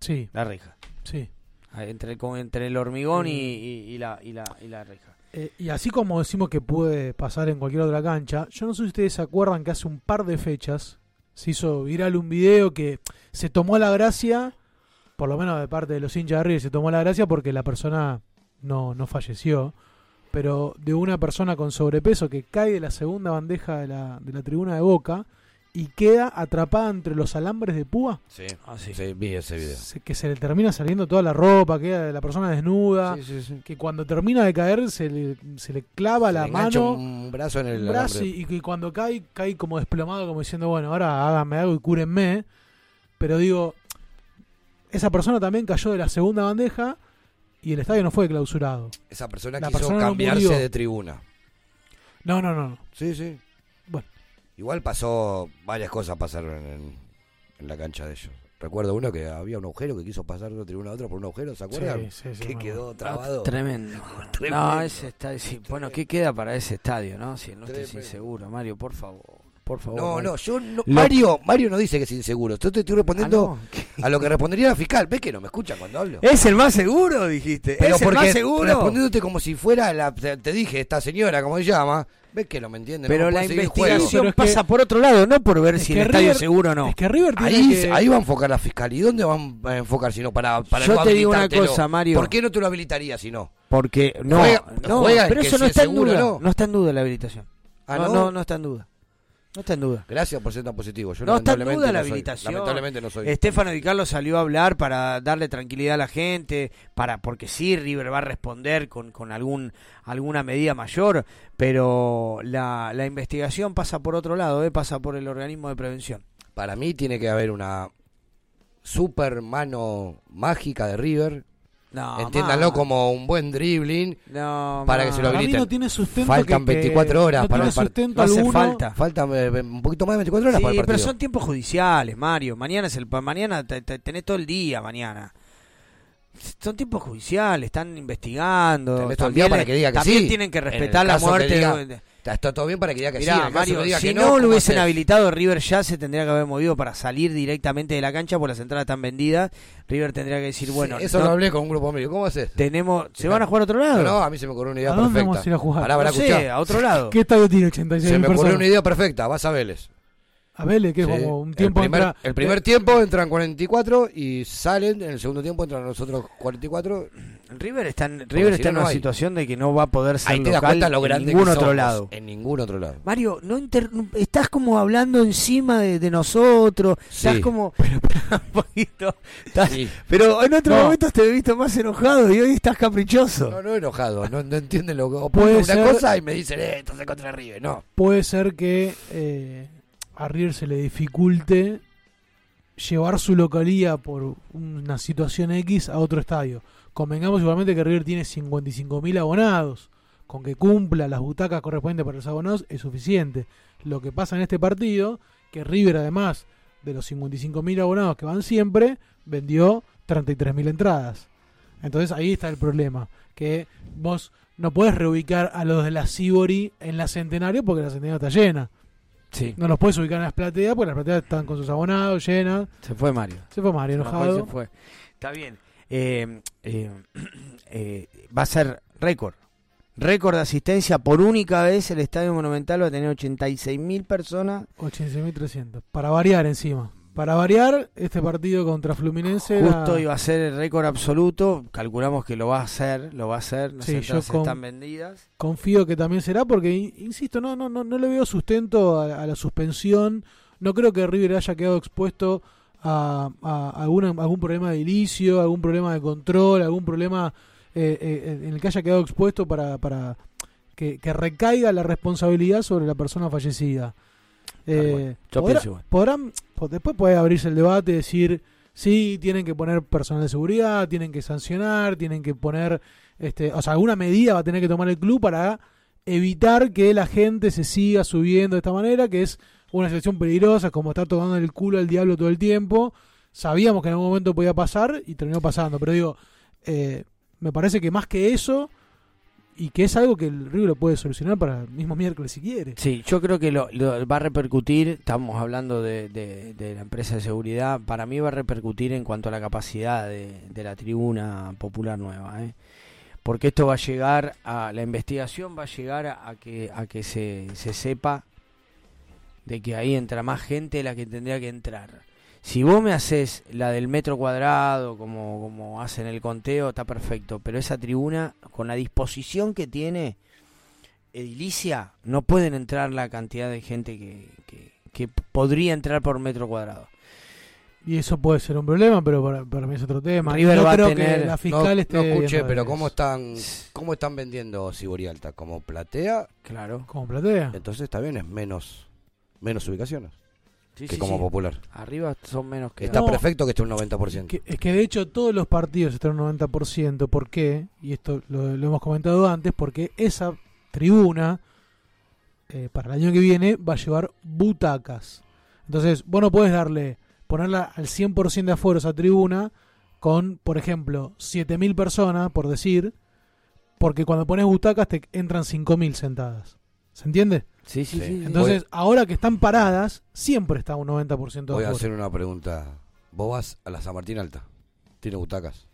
Sí, la reja. sí. Ahí, Entre el, entre el hormigón y, y- y la, y, la, y la reja. Eh, y así como decimos que puede pasar en cualquier otra cancha, yo no sé si ustedes se acuerdan que hace un par de fechas se hizo viral un video que se tomó la gracia, por lo menos de parte de los hinchas de River, se tomó la gracia porque la persona no, no falleció, pero de una persona con sobrepeso que cae de la segunda bandeja de la, de la tribuna de Boca y queda atrapada entre los alambres de púa, Sí, Ah, sí. sí, vi ese video. se- que se le termina saliendo toda la ropa, queda la persona desnuda, Sí, sí, sí. que cuando termina de caer se le, se le clava Se la le mano un brazo en el un brazo y, y que cuando cae, cae como desplomado, como diciendo, bueno, ahora háganme algo y cúrenme. Pero digo, esa persona también cayó de la segunda bandeja y el estadio no fue clausurado. Esa persona La quiso persona cambiarse de tribuna. No, no, no. no. Sí, sí. Bueno. Igual pasó, varias cosas pasaron en, en la cancha de ellos. Recuerdo uno que había un agujero que quiso pasar de una tribuna a otra por un agujero, ¿se acuerdan? Sí, sí, sí, que quedó trabado. Tremendo. Tremendo. No, ese estadio. sí. Bueno, ¿qué queda para ese estadio, no? Si no estés inseguro, Mario, por favor. Por favor. No, Mario. no, yo no. Lo- Mario, Mario no dice que es inseguro. Yo te estoy respondiendo Ah, no. a lo que respondería la fiscal. ¿Ves que no me escuchan cuando hablo? ¿Es el más seguro, dijiste? Pero ¿Es el porque más seguro? respondiéndote como si fuera la, te, dije, esta señora, como se llama, ves que no me entiende. Pero no me la el investigación Pero que- pasa por otro lado, no por ver es si que el estadio River- es seguro o no. Es que River tiene Ahí, que... ahí va a enfocar la fiscal. ¿Y dónde van a enfocar si no para, para Yo no te digo una cosa, Mario. ¿Por qué no te lo habilitaría si no? Porque no, Juega- no, juega pero eso no está en duda. ¿no? No está en duda la habilitación. Ah, ¿no? no, no está en duda. No está en duda. Gracias por ser tan positivo. Yo No está en duda la no soy- habilitación. lamentablemente no soy. Estefano Di Carlo salió a hablar para darle tranquilidad a la gente, para porque sí, River va a responder con, con algún alguna medida mayor, pero la, la investigación pasa por otro lado, ¿eh? pasa por el organismo de prevención. Para mí tiene que haber una super mano mágica de River. No, Entiéndanlo como un buen dribbling. No, para que se lo Para mí habiliten. no tiene sustento Faltan que- que- 24 horas no para tiene el sustento hace alguno. falta. Faltan eh, un poquito más de 24 horas Sí, para el pero partido. son tiempos judiciales, Mario. Mañana es el mañana te- te- tenés todo el día mañana. Son tiempos judiciales, están investigando. Tenés todo el día También, para que diga que también sí. tienen que respetar la muerte. diga- de- Está, está todo bien para que diga que Mirá, sí. Mario, diga si que no, lo ¿cómo hubiesen habilitado, River ya se tendría que haber movido para salir directamente de la cancha porque las entradas están vendidas. River tendría que decir, bueno, Sí, eso no- lo hablé con un grupo mío. ¿Cómo haces? Tenemos, ¿Se van a jugar a otro lado? No, no, a mí se me ocurrió una idea ¿A dónde perfecta. vamos a ir a jugar? Pará, pará, No sé, a otro lado. ¿Qué estadio tiene 86 Se me ocurrió una idea perfecta. Vas a Vélez. A Vélez, que es como un tiempo el primer, entra- el primer tiempo entran 44 y salen. En el segundo tiempo entran los otros 44. River está en, River si está en una hay. situación de que no va a poder ser Ahí te das local cuenta lo en ningún otro somos. lado. En ningún otro lado. Mario, no inter- estás como hablando encima de, de nosotros, estás Sí. como un poquito, estás- Sí. pero en otros No. momentos te he visto más enojado y hoy estás caprichoso. No, no enojado. No, no entienden lo que. O Puede una ser- cosa y me dicen, eh, esto se contra River. No. Puede ser que eh, a River se le dificulte llevar su localía por una situación X a otro estadio. Convengamos igualmente que River tiene 55.000 abonados. Con que cumpla las butacas correspondientes para los abonados es suficiente. Lo que pasa en este partido, que River además de los 55.000 abonados que van siempre, vendió 33.000 entradas. Entonces ahí está el problema, que vos no podés reubicar a los de la Sibori en la Centenario porque la Centenario está llena. Sí. No los puedes ubicar en las plateas porque las plateas están con sus abonados llenas. Se fue Mario. Se fue Mario enojado. se fue. Está bien. Eh, eh, eh, va a ser récord. Récord de asistencia por única vez el Estadio Monumental va a tener 86.000 personas. 86.300. Para variar encima. Para variar, este partido contra Fluminense era- Justo iba a ser el récord absoluto. Calculamos que lo va a hacer, lo va a hacer. Las Sí, yo con- están vendidas. confío que también será porque in- insisto no no no no le veo sustento a, a la suspensión no creo que River haya quedado expuesto a, a alguna- algún problema de ilicio algún problema de control algún problema eh, eh, en el que haya quedado expuesto para para que, que recaiga la responsabilidad sobre la persona fallecida Eh, Yo podrá- pienso igual. podrán po- después puede abrirse el debate y decir sí tienen que poner personal de seguridad tienen que sancionar tienen que poner este o sea alguna medida va a tener que tomar el club para evitar que la gente se siga subiendo de esta manera que es una situación peligrosa como está tocando el culo al diablo todo el tiempo sabíamos que en algún momento podía pasar y terminó pasando pero digo eh, me parece que más que eso y que es algo que el River lo puede solucionar para el mismo miércoles si quiere Sí, yo creo que lo, lo va a repercutir, estamos hablando de, de- la empresa de seguridad, para mí va a repercutir en cuanto a la capacidad de, de la tribuna popular nueva, ¿eh? porque esto va a llegar a, la investigación va a llegar a, a que, a que se, se sepa de que ahí entra más gente de la que tendría que entrar. Si vos me haces la del metro cuadrado, como, como hacen el conteo, está perfecto. Pero esa tribuna, con la disposición que tiene edilicia, no pueden entrar la cantidad de gente que, que, que podría entrar por metro cuadrado. y eso puede ser un problema pero para, para mí es otro tema River no va a creo tener- que la fiscal no, esté no escuché, pero eso. ¿cómo están, ¿cómo están vendiendo Sibori Alta? ¿Como platea? Claro. como platea Entonces bien, es menos, menos ubicaciones Sí, que sí, como sí. popular. Arriba son menos que... Está No. perfecto que esté un 90%. Que- es que de hecho todos los partidos están un 90%. ¿Por qué? Y esto lo, lo hemos comentado antes, porque esa tribuna eh, para el año que viene va a llevar butacas. Entonces, vos no podés darle, ponerla al 100% de aforo a esa tribuna con, por ejemplo, 7.000 personas, por decir, porque cuando pones butacas te entran 5.000 sentadas. ¿Se entiende? Sí, sí, sí. Entonces, ahora que están paradas, siempre está un 90% de Voy a aforo. hacer una pregunta. ¿Vos vas a la San Martín Alta? ¿Tiene butacas?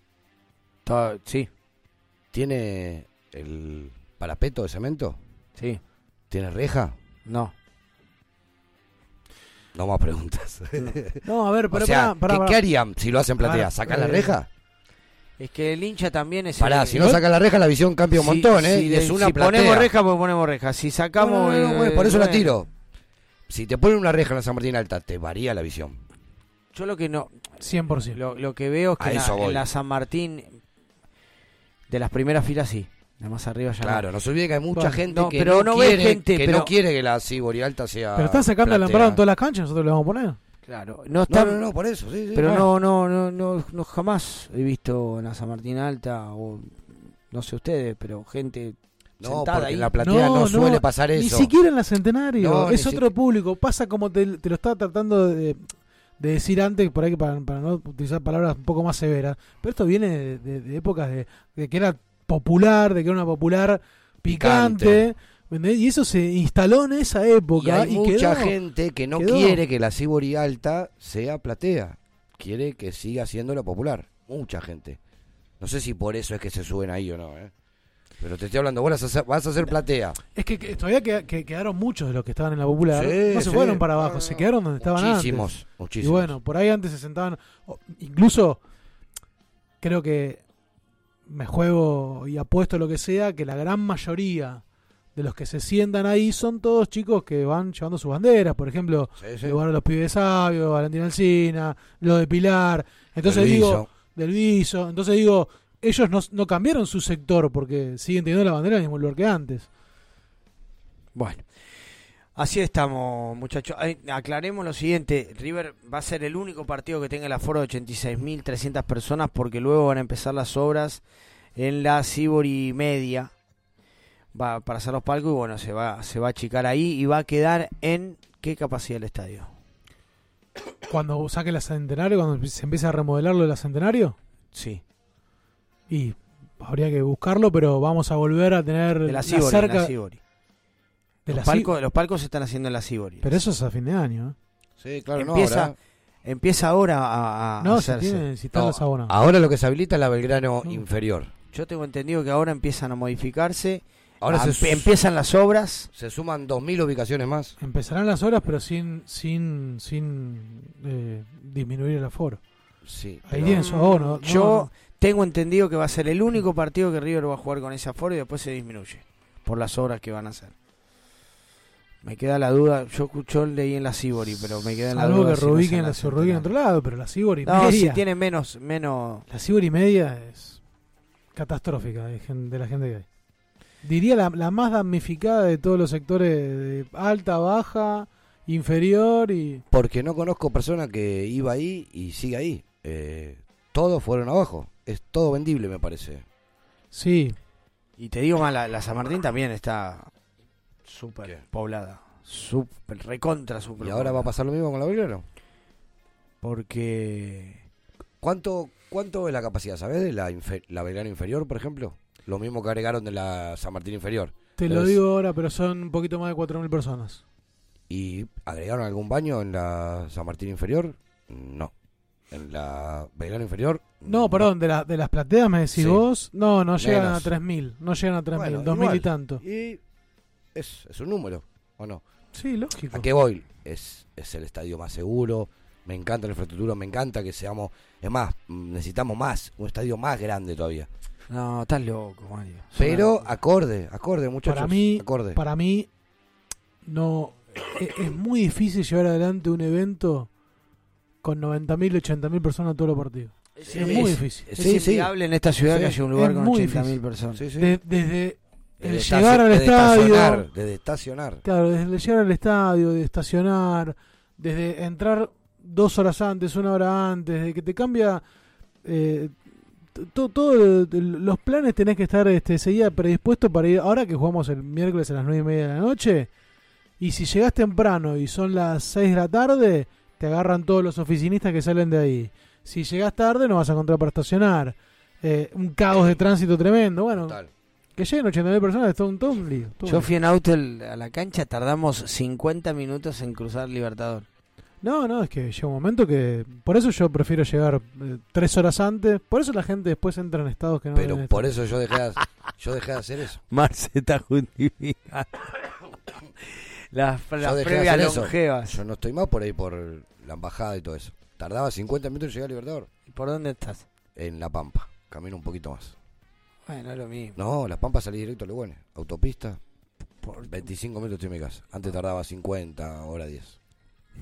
Está- sí, ¿Tiene el parapeto de cemento? sí. ¿Tiene reja? No. No más preguntas. No, a ver, pero o sea, pará, pará, ¿qué, pará. qué harían si lo hacen platea? Ah, ¿Sacan la eh, reja? Es que el hincha también es... Pará, el- si no sacan la reja, la visión cambia un Si- montón, ¿eh? si Y es una si platea. ponemos reja, pues ponemos reja. Si sacamos... no, no, no, eh, bueno, por eso la tiro. Si te ponen una reja en la San Martín Alta, te varía la visión. Yo lo que no... 100%. Lo, lo que veo es que en la, en la San Martín, de las primeras filas sí. De más arriba ya no. Claro, no se olvide que hay mucha Bueno, gente no, que, pero no, no quiere, gente, que pero- no quiere que la Sibori Alta sea. Pero están sacando alambrado en todas las canchas, nosotros le vamos a poner. Claro, no No, está... no, no, por eso, sí, sí. pero bueno. no, no, no, no, jamás he visto en la San Martín Alta o no sé ustedes, pero gente No, sentada porque ahí. en la platea no, suele pasar Ni eso. siquiera en la Centenario. No, es ni otro público. Pasa como te, te lo estaba tratando de, de decir antes, por ahí para, para no utilizar palabras un poco más severas. Pero esto viene de, de- de épocas de, de que era popular, de que era una popular picante. Picante. Y eso se instaló en esa época. Y hay y mucha quedó- gente que no quedó. quiere que la Sibori alta sea platea. Quiere que siga siendo la popular. Mucha gente. No sé si por eso es que se suben ahí o no, ¿eh? Pero te estoy hablando, vos vas a hacer, vas a hacer platea. Es que, que todavía queda- que- quedaron muchos de los que estaban en la popular. Sí, no se sí. fueron para abajo, se quedaron donde estaban Muchísimos, antes. muchísimos. Y bueno, por ahí antes se sentaban. incluso creo que me juego y apuesto lo que sea, que la gran mayoría de los que se sientan ahí son todos chicos que van llevando sus banderas. Por ejemplo, Sí, sí. el lugar de los pibes sabios, Valentín Alcina, lo de Pilar. Entonces Del digo, Viso. del viso. Entonces digo, ellos no, no cambiaron su sector porque siguen teniendo la bandera en el mismo lugar que antes. Bueno, así estamos, muchachos. Aclaremos lo siguiente: River va a ser el único partido que tenga el aforo de 86.300 personas porque luego van a empezar las obras en la Sibori Media va para hacer los palcos y bueno, se va, se va a achicar ahí y va a quedar en qué capacidad el estadio. Cuando saque la Centenario, cuando se empiece a remodelar lo de la Centenario. Sí. Y habría que buscarlo, pero vamos a volver a tener De la cerca- la de los, la palcos, los palcos se están haciendo en la Sibori. Pero eso es a fin de año. ¿eh? Sí, claro, no, empieza, ahora- empieza ahora a, a No, se hacerse. tiene- si No, ahora lo que se habilita es la Belgrano inferior. Yo tengo entendido que ahora empiezan a modificarse. Ahora Ah, se- empiezan las obras. Se suman 2.000 ubicaciones más. Empezarán las horas, pero sin sin sin eh, disminuir el aforo. Sí. Ahí tienen su abono. Yo no. tengo entendido que va a ser el único partido que River va a jugar con ese aforo y después se disminuye por las obras que van a hacer. Me queda la duda, yo, yo leí en la Sibori, pero me queda en la Algo duda. que si reubiquen en la otro lado, pero la Sibori No, media. si tiene menos, menos. La Sibori media es catastrófica de, de la gente que hay. Diría la, la más damnificada de todos los sectores de alta, baja, inferior y... Porque no conozco persona que iba ahí y sigue ahí. Eh, todos fueron abajo. Es todo vendible, me parece. Sí. Y te digo más, la, la San Martín también está súper poblada. Súper, recontra súper ¿Y ahora va a pasar lo mismo con la Belgrano? Porque... ¿Cuánto, cuánto es la capacidad, sabes, de la, infe- la Belgrano inferior, por ejemplo? Lo mismo que agregaron de la San Martín inferior. Te lo digo ahora, pero son un poquito más de 4.000 personas. ¿Y agregaron algún baño en la San Martín inferior? No. ¿En la Belgrano inferior? No, perdón, de, la, de las plateas me decís Sí. vos. No, no llegan Menos. a 3.000. No llegan a 3.000, Bueno, 2.000 y tanto. Y es, es un número, ¿o no? Sí, lógico. ¿A qué voy? Es, es el estadio más seguro. Me encanta la infraestructura, me encanta que seamos. Es más, necesitamos más, un estadio más grande todavía. No, estás loco, Mario. Pero acorde, acorde, muchachos. para mí, acorde. para mí, no e- es, muy difícil llevar adelante un evento con 90.000, 80.000 personas todos los partidos. Es- Es, es- muy difícil. es inviable en esta ciudad que haya un lugar es con muy 80.000 difícil. personas. Sí, sí. De- desde el llegar al desde estadio. estacionar, desde estacionar. Claro, desde el llegar al estadio, de estacionar, desde entrar dos horas antes, una hora antes, de que te cambia. Eh, todos los planes tenés que estar este, seguida predispuesto para ir. Ahora que jugamos el miércoles a las nueve y media de la noche, y si llegás temprano y son las 6 de la tarde, te agarran todos los oficinistas que salen de ahí. Si llegás tarde, no vas a encontrar para estacionar. Eh, un caos de tránsito tremendo. Bueno, que lleguen 80.000 personas es todo un, todo un lío. todo Yo fui en auto el- a la cancha, tardamos 50 minutos en cruzar Libertador. No, no, es que llega un momento que. Por eso yo prefiero llegar eh, tres horas antes. Por eso la gente después entra en estados que no Pero deben por estar. eso yo dejé, de- yo dejé de hacer eso. Marce está justificando. Las, Yo las dejé de previas hacer eso. longevas. Yo no estoy más por ahí por la embajada y todo eso. Tardaba 50 minutos en llegar a Libertador. ¿Por dónde estás? En La Pampa. Camino un poquito más. Bueno, es lo mismo. No, La Pampa salí directo a Leguene. Autopista. 25 minutos estoy en mi casa. Antes tardaba 50, ahora 10.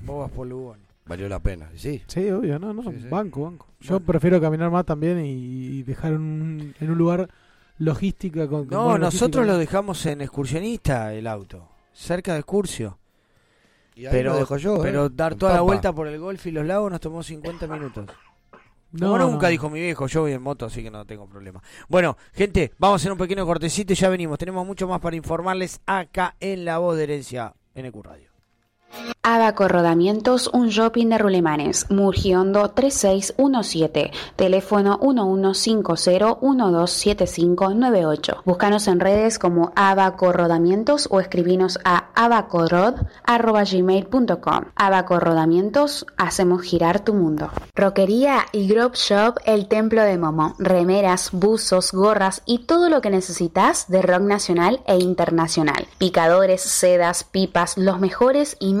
Por Lugones. Valió la pena. Sí. Sí, obvio, no, no. Sí, sí. Banco, banco. Yo prefiero caminar más también y, dejar un- en un lugar logística con. No, nosotros logística. lo dejamos en excursionista el auto, cerca de Excursio. Y ahí Pero, lo dejo yo, ¿eh? pero dar En toda la vuelta por el golf y los lagos nos tomó 50 minutos. No, No, nunca no. dijo mi viejo, yo voy en moto, así que no tengo problema. Bueno, gente, vamos a hacer un pequeño cortecito y ya venimos. Tenemos mucho más para informarles acá en La Voz de Herencia, NQ Radio. Abaco Rodamientos, un shopping de Rulemanes, Murgiondo 3617, teléfono 1150-127598. Búscanos en redes como Abaco Rodamientos o escribinos a abacorod.gmail.com. Abaco Rodamientos, hacemos girar tu mundo. Roquería y Grove Shop, el templo de Momo. Remeras, buzos, gorras y todo lo que necesitas de rock nacional e internacional. Picadores, sedas, pipas, los mejores y más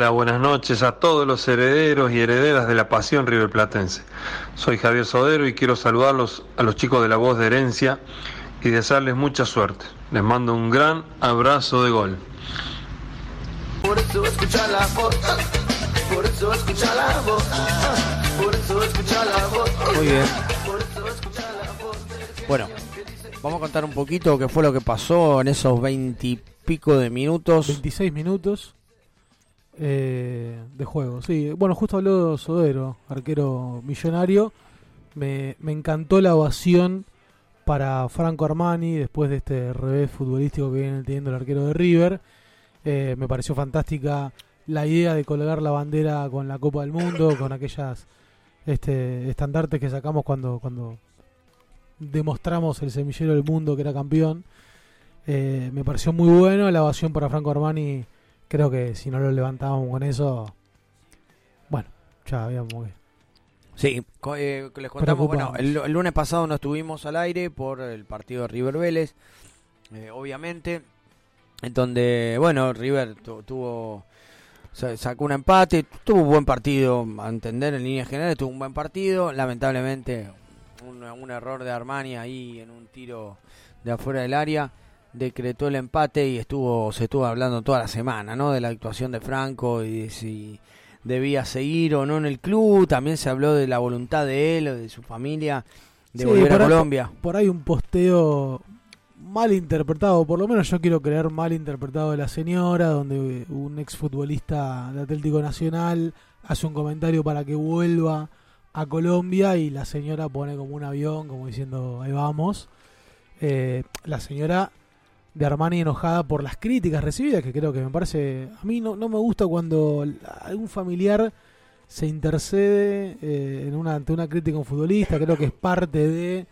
Hola, buenas noches a todos los herederos y herederas de la pasión riverplatense. Soy Javier Sodero y quiero saludarlos a los chicos de la voz de herencia y desearles mucha suerte. Les mando un gran abrazo de gol. Por eso escucha la voz, por eso escucha la voz, por eso escucha la voz. Muy bien. Por eso escucha la voz. Bueno, vamos a contar un poquito qué fue lo que pasó en esos veintipico de minutos. 26 minutos eh, de juego. Sí, bueno, justo habló Sodero, arquero millonario. Me, me encantó la ovación para Franco Armani después de este revés futbolístico que viene teniendo el arquero de River. Eh, me pareció fantástica la idea de colgar la bandera con la Copa del Mundo, con aquellas este, estandartes que sacamos cuando, cuando demostramos el semillero del mundo que era campeón. Eh, me pareció muy bueno la ovación para Franco Armani. Creo que si no lo levantábamos con eso, bueno, ya habíamos que- Sí, eh, les contamos, bueno, el, el lunes pasado no estuvimos al aire por el partido de River Vélez, eh, obviamente, en donde, bueno, River tu- tuvo, sa- sacó un empate, tuvo un buen partido, a entender en líneas generales, tuvo un buen partido, lamentablemente un, un error de Armani ahí en un tiro de afuera del área, decretó el empate y estuvo, se estuvo hablando toda la semana, ¿no? De la actuación de Franco y de si debía seguir o no en el club. También se habló de la voluntad de él o de su familia de Sí, volver a ahí- Colombia. Por ahí un posteo mal interpretado, por lo menos yo quiero creer mal interpretado de la señora, donde un exfutbolista de Atlético Nacional hace un comentario para que vuelva a Colombia y la señora pone como un avión, como diciendo, ahí vamos. Eh, la señora de Armani enojada por las críticas recibidas, que creo que me parece, a mí no, no me gusta cuando algún familiar se intercede eh, en una, ante una crítica a un futbolista, creo que es parte de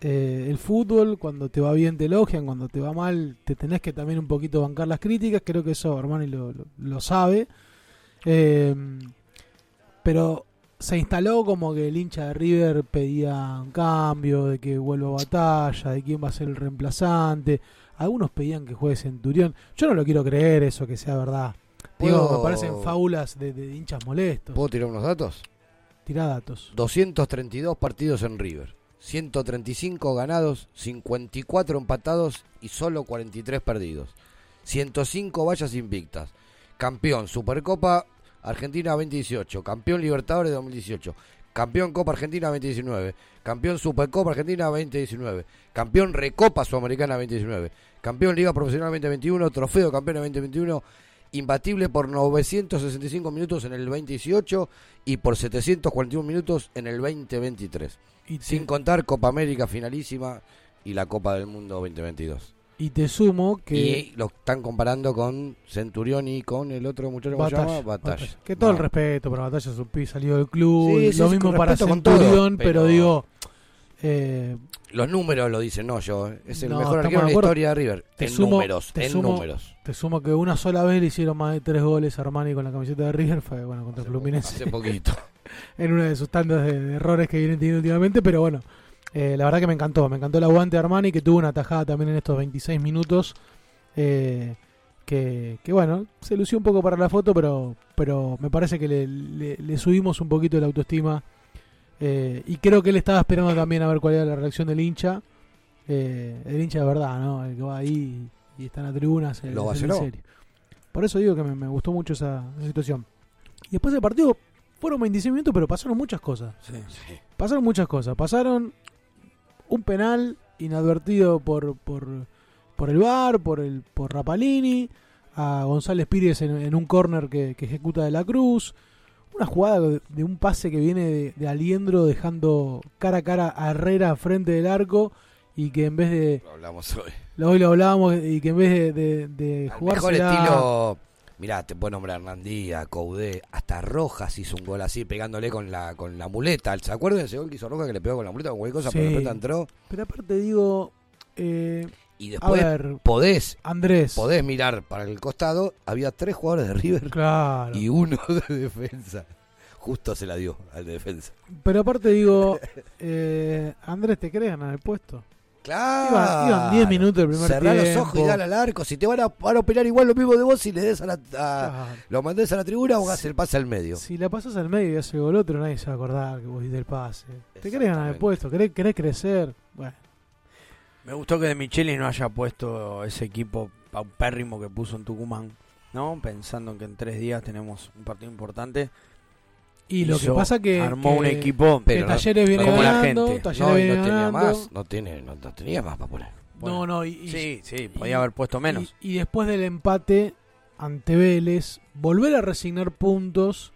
eh, el fútbol, cuando te va bien te elogian, cuando te va mal te tenés que también un poquito bancar las críticas, creo que eso Armani lo, lo, sabe. Eh, pero se instaló como que el hincha de River pedía un cambio, de que vuelva a batalla, de quién va a ser el reemplazante. Algunos pedían que juegue Centurión. Yo no lo quiero creer eso, que sea verdad. Digo, ¿Puedo- me parecen fábulas de, de hinchas molestos. ¿Puedo tirar unos datos? Tira datos. 232 partidos en River. 135 ganados, 54 empatados y solo 43 perdidos. 105 vallas invictas. Campeón Supercopa Argentina 2018, campeón Libertadores 2018, campeón Copa Argentina 2019, campeón Supercopa Argentina 2019, campeón Recopa Sudamericana 2019, campeón Liga Profesional 2021, trofeo campeón 2021, imbatible por 965 minutos en el 2018 y por 741 minutos en el 2023. Y Sin contar Copa América finalísima y la Copa del Mundo 2022. Y te sumo que. Y lo están comparando con Centurión y con el otro muchacho ¿cómo se llama? Batalla, Batalla. Batalla. Que todo el respeto para Batalla Supi salió del club. Sí, sí, lo mismo para todo, Centurión, pero, pero- digo. eh, Los números lo dicen, no yo. Es el no, mejor arquero en de la historia de River. Te en sumo- números, te en sumo- números. Te sumo que una sola vez le hicieron más de tres goles a Armani con la camiseta de River. Fue bueno contra el Fluminense. Hace poquito. en una de sus tandas de, de errores que vienen teniendo últimamente, pero bueno, eh, la verdad que me encantó, me encantó el aguante de Armani, que tuvo una tajada también en estos 26 minutos, eh, que, que bueno, se lució un poco para la foto, pero, pero me parece que le, le- le subimos un poquito la autoestima, eh, y creo que él estaba esperando también a ver cuál era la reacción del hincha, eh, el hincha de verdad, ¿no? El que va ahí y está en la tribuna, se, Lo se- serio. Por eso digo que me, me gustó mucho esa, esa situación. Y después del partido fueron 26 minutos, pero pasaron muchas cosas. Pasaron muchas cosas. Pasaron un penal inadvertido por, por, por el VAR, por, el, por Rapalini, a González Pires en, en un córner que, que ejecuta de la Cruz. Una jugada de, de un pase que viene de, de Aliendro dejando cara a cara a Herrera frente del arco y que en vez de... Lo hablamos hoy. lo- Hoy lo hablábamos y que en vez de, de, de Mejor estilo. Mirá, te puedo nombrar Hernandía, Coudé, hasta Rojas hizo un gol así, pegándole con la con la muleta. ¿Se acuerdan de ese gol que hizo Rojas que le pegó con la muleta con cualquier cosa? Pero Sí. después entró. Pero aparte digo... eh, Y después a ver, podés, Andrés. podés mirar para el costado. Había tres jugadores de River Claro. y uno de defensa. Justo se la dio al de defensa. Pero aparte digo, eh, Andrés, ¿te crees ganar el puesto? Claro. Iban- iban 10 minutos del primer Cerrá los tiempo. ojos y dale al arco. Si te van a, van a operar igual lo mismo de vos, si le des a la, a- Claro. lo mandés a la tribuna o hagas el pase al medio. Si la pasas al medio y hace el gol otro, nadie se va a acordar que vos diste el pase. ¿Te querés ganar el puesto? ¿Querés, querés crecer? Bueno, Me gustó que De Micheli no haya puesto ese equipo paupérrimo que puso en Tucumán, ¿no? Pensando en que en tres días tenemos un partido importante. Y lo que pasa que- armó que- un equipo que Talleres viene como la ganando, gente. Talleres No, viene no tenía ganando. más. No, tiene, no, no tenía más para poner. no, no. Y, y- Sí, sí, y- podía haber puesto menos. Y, y después del empate ante Vélez, volver a resignar puntos.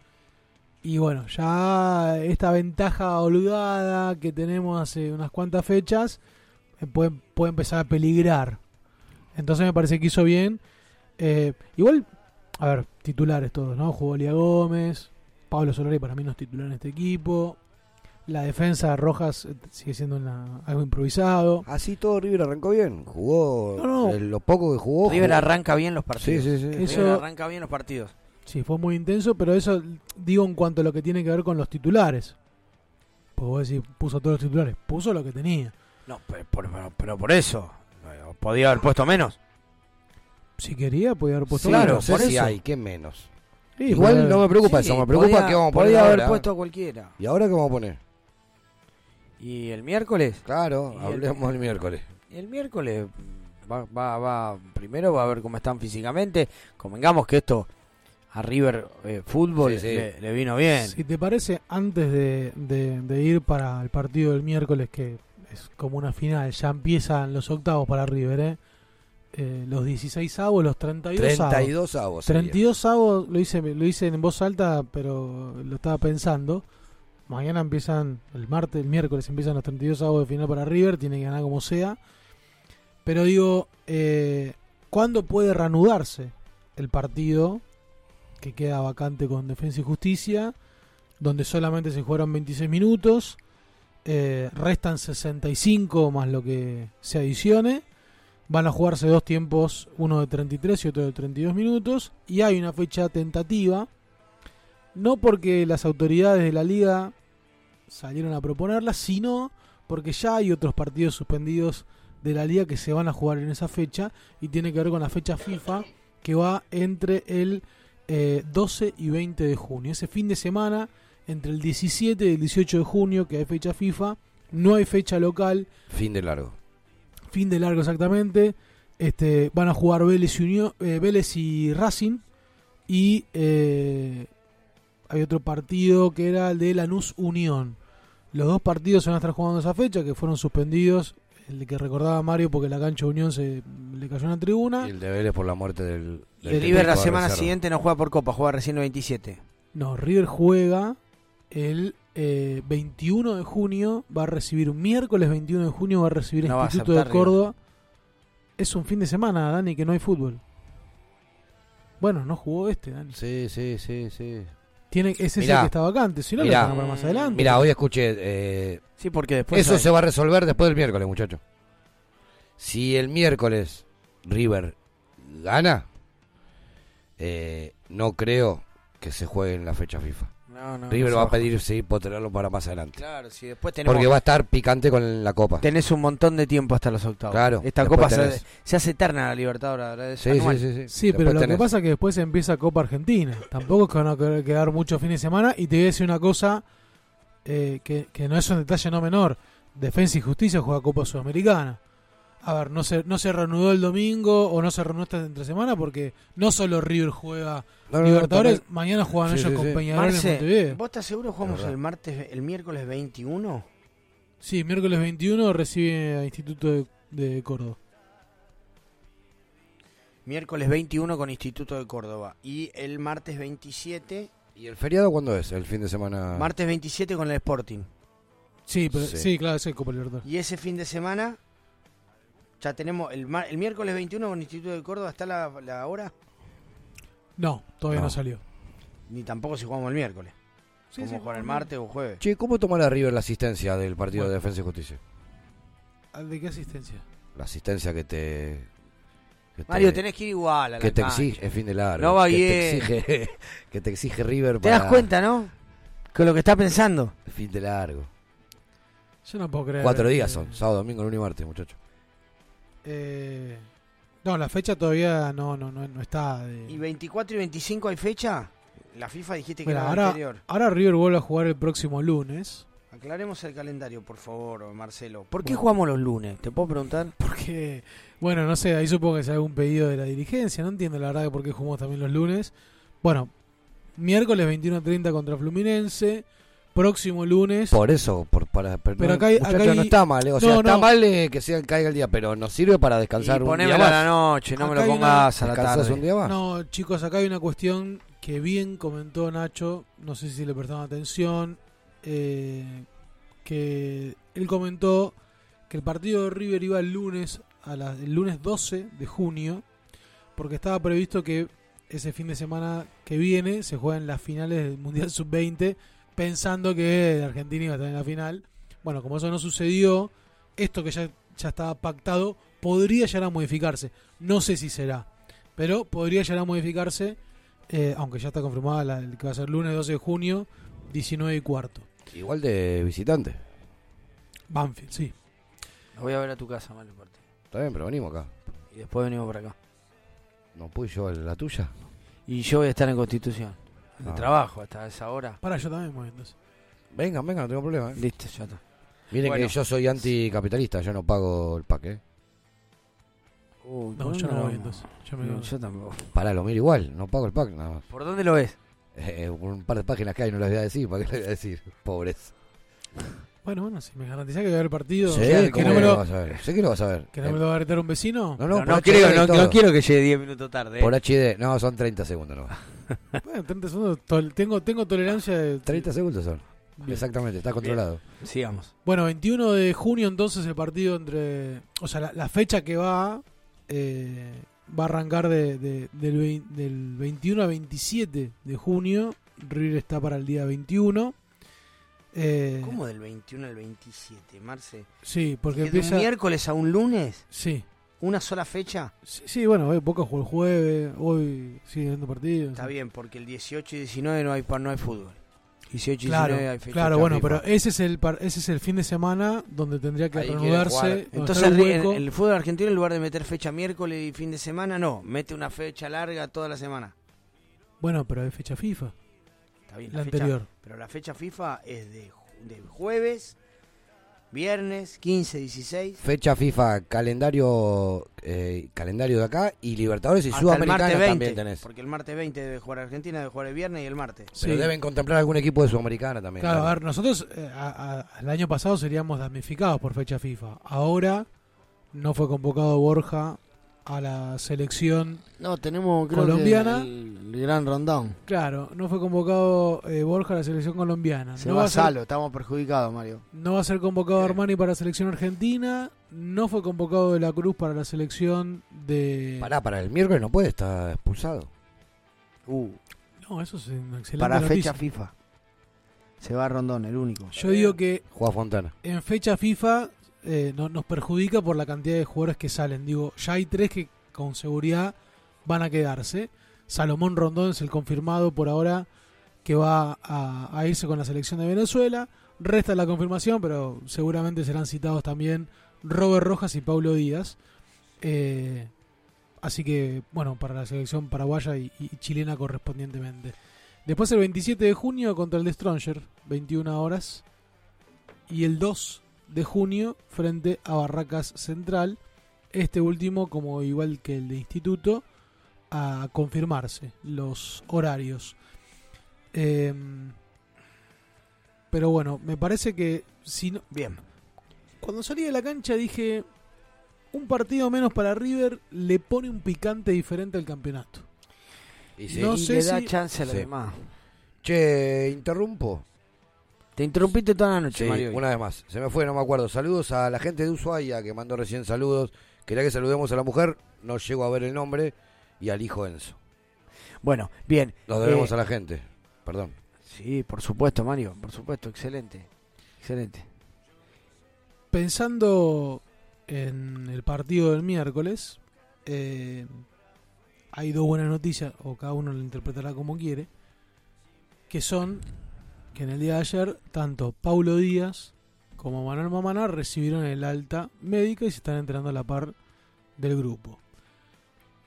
Y bueno, ya esta ventaja holgada que tenemos hace unas cuantas fechas eh, puede, puede empezar a peligrar. Entonces me parece que hizo bien. Eh, igual, a ver, titulares todos, ¿no? Jugó Lía Gómez, Pablo Solari para mí no es titular en este equipo. La defensa de Rojas eh, sigue siendo una- algo improvisado. Así todo River arrancó bien. Jugó No, no. eh, lo poco que jugó. River jugó. arranca bien los partidos. Sí, sí, sí. Eso- River arranca bien los partidos. Sí, fue muy intenso, pero eso digo en cuanto a lo que tiene que ver con los titulares. Pues vos decís, puso todos los titulares, puso lo que tenía. No, pero, por- pero- pero por eso. eh, Podía haber puesto menos. Si quería, podía haber puesto Sí, menos. no sé por si eso. hay, ¿qué menos? Sí, Igual podía- no me preocupa Sí, eso, me preocupa podía- qué vamos a poner podía haber ahora. puesto a cualquiera. ¿Y ahora qué vamos a poner? ¿Y el miércoles? Claro, Y el- hablemos el miércoles. Y el miércoles va, va, va, primero va a ver cómo están físicamente. Convengamos que esto a River eh, Fútbol Sí, sí. Le, le vino bien. Si te parece, antes de, de- de ir para el partido del miércoles, que es como una final, ya empiezan los octavos para River, ¿eh? Eh, los 16 avos, los 32 avos. 32 avos. sería. 32 avos, lo hice, lo hice en voz alta, pero lo estaba pensando. Mañana empiezan, el martes, el miércoles empiezan los 32 avos de final para River, tiene que ganar como sea. Pero digo, eh, ¿cuándo puede reanudarse el partido que queda vacante con Defensa y Justicia? Donde solamente se jugaron 26 minutos, eh, restan 65 más lo que se adicione. Van a jugarse dos tiempos, uno de 33 y otro de 32 minutos. Y hay una fecha tentativa. No porque las autoridades de la liga salieron a proponerla, sino porque ya hay otros partidos suspendidos de la liga que se van a jugar en esa fecha. Y tiene que ver con la fecha FIFA que va entre el eh, 12 y 20 de junio. Ese fin de semana, entre el 17 y el 18 de junio, que hay fecha FIFA, No hay fecha local. Fin de largo. Fin de largo exactamente. Este, van a jugar Vélez y, Unión, eh, Vélez y Racing. Y eh, hay otro partido que era el de Lanús Unión. Los dos partidos se van a estar jugando esa fecha, que fueron suspendidos. El de que recordaba Mario porque la cancha de Unión se le cayó una tribuna. Y el de Vélez por la muerte del. del El River la semana siguiente no juega por Copa, juega recién el 27. No, River juega el eh, 21 de junio, va a recibir un miércoles 21 de junio, va a recibir No a Instituto de aceptar. Córdoba. Es un fin de semana, Dani, que no hay fútbol. Bueno, no jugó este, Dani. Sí, sí, sí, sí. Tiene, ese es el Mirá, que está vacante, si no mirá, lo van a para más adelante. Mira, hoy escuché. eh, Sí, porque después Eso hay- se va a resolver después del miércoles, muchachos. Si el miércoles River gana, eh, no creo que se juegue en la fecha FIFA. No, no, River no se va a pedir seguir postergarlo para más adelante. Claro, si después tenemos... Porque va a estar picante con la Copa. Tenés un montón de tiempo hasta los octavos. Claro, Esta Copa se, tenés- se hace eterna la Libertadores. Sí, anual. sí, sí, Sí, pero lo que pasa es que después empieza Copa Argentina. Tampoco es que van a quedar muchos fines de semana. Y te voy a decir una cosa eh, que, que no es un detalle no menor. Defensa y Justicia juega Copa Sudamericana. A ver, no se, no se reanudó el domingo o no se reanudó esta entre semana porque no solo River juega No, no, no, Libertadores, también- mañana juegan Sí, ellos sí, con sí. Peñarol en Montevideo. ¿vos estás seguro jugamos el martes, el miércoles 21? Sí, miércoles 21 recibe a Instituto de, de Córdoba. Miércoles 21 con Instituto de Córdoba. Y el martes 27... ¿Y el feriado cuándo es? El fin de semana. Martes 27 con el Sporting. Sí, pero, sí. Sí. claro, es el Copa Libertadores. Y ese fin de semana... Ya tenemos el, mar- el miércoles 21 con Instituto de Córdoba. ¿Está la, la hora? No, todavía no, No. salió. Ni tampoco si jugamos el miércoles. Sí, Vamos sí, jugar el martes o jueves. Che, ¿cómo tomará River la asistencia del partido Bueno. de Defensa y Justicia? ¿De qué asistencia? La asistencia que te. que te- Mario, tenés que ir igual a la que te cancha. exige, es fin de largo. No va que bien. Te exige, que te exige River ¿Te para. das cuenta, no? Con lo que está pensando. Fin de largo. Yo no puedo creer. Cuatro días eh, son, sábado, domingo, lunes y martes, muchachos. Eh, no, la fecha todavía no, no, no, no está. de- ¿Y 24 y 25 hay fecha? La FIFA dijiste que Mira, era ahora, anterior. ahora River vuelve a jugar el próximo lunes. Aclaremos el calendario, por favor, Marcelo. ¿Por qué Bueno. jugamos los lunes? ¿Te puedo preguntar? Porque, bueno, no sé, ahí supongo que sea algún pedido de la dirigencia. No entiendo la verdad de por qué jugamos también los lunes. Bueno, miércoles 21.30 contra Fluminense. Próximo lunes. Por eso, por, para, pero, acá hay- muchachos, acá hay- no está mal, eh, o sea, No, está no. mal eh, que sea, caiga el día, pero nos sirve para descansar Y un día a la noche, no me lo una- pongas a la ¿Descansás tarde. un día más? No, chicos, acá hay una cuestión que bien comentó Nacho, no sé si le prestaron atención, eh, que él comentó que el partido de River iba el lunes, a la- el lunes 12 de junio, porque estaba previsto que ese fin de semana que viene se jueguen las finales del Mundial Sub-20, pensando que Argentina iba a estar en la final. Bueno, como eso no sucedió, esto que ya, ya estaba pactado podría llegar a modificarse. No sé si será, pero podría llegar a modificarse, eh, aunque ya está confirmada la, el que va a ser lunes 12 de junio, 19 y cuarto. Igual de visitante. Banfield, sí. Lo voy a ver a tu casa, Mario, parte. Está bien, pero venimos acá. Y después venimos por acá. ¿No pude yo la tuya? Y yo voy a estar en Constitución. De Ah. trabajo hasta esa hora. Para, yo también voy entonces. Vengan, vengan, no tengo problema. eh. Listo, ya está. Miren Bueno. que yo soy anticapitalista, yo no pago el paque. Uy, No, ¿por yo no lo voy entonces. Yo me No, quedo. yo tampoco. Pará, lo miro igual, no pago el pack nada más. ¿Por dónde lo ves? Eh, por un par de páginas que hay, no las voy a decir, ¿para qué les voy a decir? Pobres. Bueno, bueno, si me garantizás que voy a ver el partido, Sí, que, ¿cómo no me lo lo, vas a ver? Sé que lo vas a ver. que no Eh, me lo va a gritar un vecino. No, No, no, no, por creo, HD no, todo. no quiero que llegue 10 minutos tarde. eh. Por HD, no, son 30 segundos no. Bueno, 30 segundos, tol- tengo, tengo tolerancia de... 30 segundos son. Bien. Exactamente, está controlado. Sigamos. Bueno, 21 de junio entonces el partido entre... O sea, la, la fecha que va eh, va a arrancar de, de- del, del 21 a 27 de junio. River está para el día 21. Eh, ¿Cómo del 21 al 27, Marce? Sí, porque ¿De empieza... un miércoles a un lunes? Sí. ¿Una sola fecha? Sí, sí, bueno, hoy Boca jugó el jueves, hoy sigue viendo partidos. Está bien, porque el 18 y 19 no hay, no hay fútbol. 18 y Claro, 19 hay fecha. claro, bueno, pero ese es el par- ese es el fin de semana donde tendría que reanudarse. Entonces el el, fútbol argentino en lugar de meter fecha miércoles y fin de semana, no, mete una fecha larga toda la semana. Bueno, pero hay fecha FIFA. Está bien, La fecha- anterior. pero la fecha FIFA es de, de jueves Viernes, 15, 16. Fecha FIFA, calendario eh, calendario de acá y Libertadores y Hasta el Sudamericana martes 20, también tenés. Porque el martes 20 debe jugar Argentina, debe jugar el viernes y el martes. Pero deben contemplar algún equipo de Sudamericana también. Claro, a ver, nosotros eh, a- a- el año pasado seríamos damnificados por fecha FIFA. Ahora no fue convocado Borja a la selección No, tenemos creo colombiana. que el, el gran rondón. Claro, no fue convocado eh, Borja a la selección colombiana. Se no va va a ser- Salo, estamos perjudicados, Mario. No va a ser convocado Armani para la selección argentina. No fue convocado de la Cruz para la selección de. Pará, para el miércoles no puede estar expulsado. Uh, No, eso es una excelente para noticia. fecha FIFA. Se va Rondón, el único. Yo digo que Juega Fontana. en fecha FIFA eh, no- nos perjudica por la cantidad de jugadores que salen. Digo, ya hay tres que con seguridad van a quedarse. Salomón Rondón es el confirmado por ahora que va a, irse con la selección de Venezuela. Resta la confirmación, pero seguramente serán citados también Robert Rojas y Paulo Díaz. Eh, así que, bueno, para la selección paraguaya y, y chilena correspondientemente. Después el 27 de junio contra el de Stronger, 21 horas. Y el 2 de junio frente a Barracas Central. Este último, como igual que el de Instituto, a confirmarse los horarios. Em, pero bueno, me parece que si no, Bien. cuando salí de la cancha dije un partido menos para River le pone un picante diferente al campeonato. Y sí. No y sé le da si- chance a los Sí. demás. Che, interrumpo. Te interrumpiste toda la noche, Sí, Mario. una vez más. Se me fue, no me acuerdo. Saludos a la gente de Ushuaia que mandó recién saludos. Quería que saludemos a la mujer, no llego a ver el nombre, y al hijo Enzo. Bueno, bien. Nos debemos Eh, a la gente. Perdón. Sí, por supuesto, Mario. Por supuesto, excelente. Excelente. Pensando en el partido del miércoles, eh, hay dos buenas noticias, o cada uno lo interpretará como quiere, que son que en el día de ayer, tanto Paulo Díaz como Manuel Mamana recibieron el alta médica y se están entrenando a la par del grupo.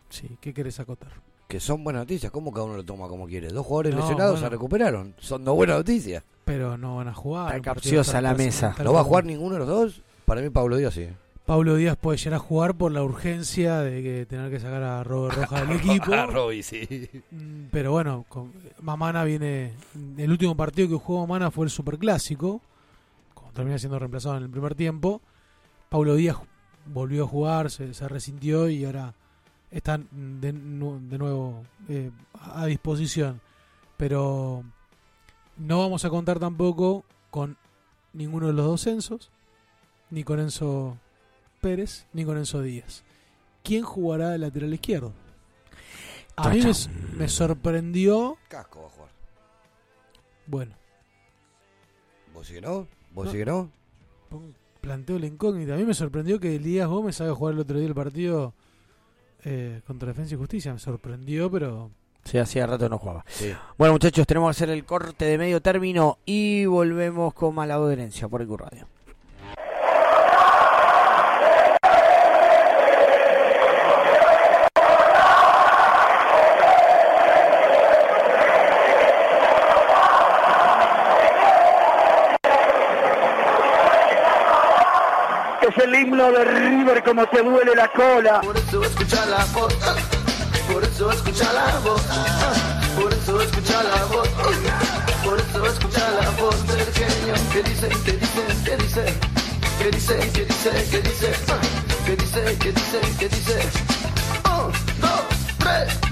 Sí, ¿qué querés acotar? Que son buenas noticias. ¿Cómo cada uno lo toma como quiere? Dos jugadores No, lesionados bueno. se recuperaron. Son dos buenas noticias. Pero no van a jugar. Está capciosa la mesa. ¿No va a jugar ninguno de los dos? Para mí Pablo Díaz sí. Paulo Díaz puede llegar a jugar por la urgencia de que tener que sacar a Robert Rojas del equipo. A Roby, sí. Mm, Pero bueno, con, Mamana viene. El último partido que jugó Mamana fue el Superclásico. Como termina siendo reemplazado en el primer tiempo. Paulo Díaz volvió a jugar, se, se resintió y ahora están de, nu- de nuevo eh, a disposición. Pero no vamos a contar tampoco con ninguno de los dos Enzos, ni con Enzo Pérez, ni con Enzo Díaz. ¿Quién jugará de lateral izquierdo? A mí me, sorprendió. Casco va a jugar. Bueno, ¿Vos sí que no? ¿Vos No. sí que no? planteo la incógnita. A mí me sorprendió que Elías Gómez haga jugar el otro día el partido eh, contra Defensa y Justicia. Me sorprendió, pero Sí, hacía rato no jugaba. Sí. Bueno, muchachos, tenemos que hacer el corte de medio término y volvemos con Malabo de Herencia por EQ Radio. El himno de River como te duele la cola. Por eso escucha la voz, por eso escucha la voz, por eso escucha la voz, por eso escucha la voz del genio que dice, que dice, que dice, que dice, que dice, que dice, que dice, que dice, que dice. Un, dos, tres,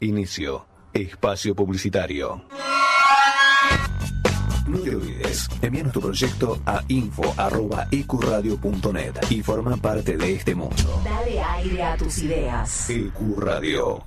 Inicio. Espacio publicitario. No te olvides, envíanos tu proyecto a info.ecuradio.net y forma parte de este mundo. Dale aire a tus ideas. Ecuradio.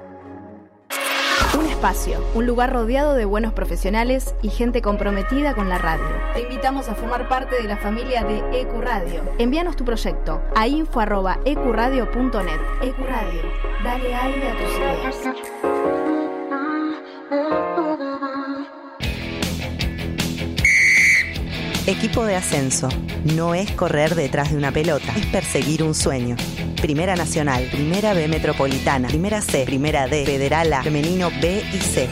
Un espacio, un lugar rodeado de buenos profesionales y gente comprometida con la radio. Te invitamos a formar parte de la familia de Ecuradio. Envíanos tu proyecto a info.ecuradio.net. Ecuradio, dale aire a tus ideas. Equipo de ascenso. No es correr detrás de una pelota, es perseguir un sueño. Primera Nacional, Primera B Metropolitana, Primera C, Primera D, Federal A, Femenino B y C.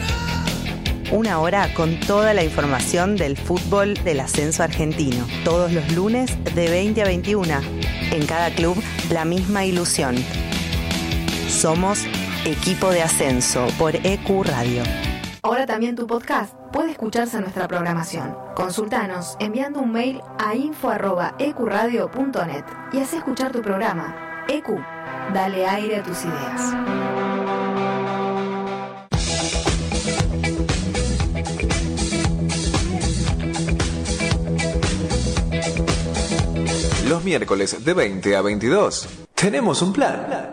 Una hora con toda la información del fútbol del ascenso argentino. Todos los lunes de 20 a 21. En cada club, la misma ilusión. Somos Equipo de Ascenso por EQ Radio. Ahora también tu podcast puede escucharse nuestra programación. Consultanos enviando un mail a info.ecuradio.net y haz escuchar tu programa. EQ, dale aire a tus ideas. Los miércoles de 20 a 22 tenemos un plan.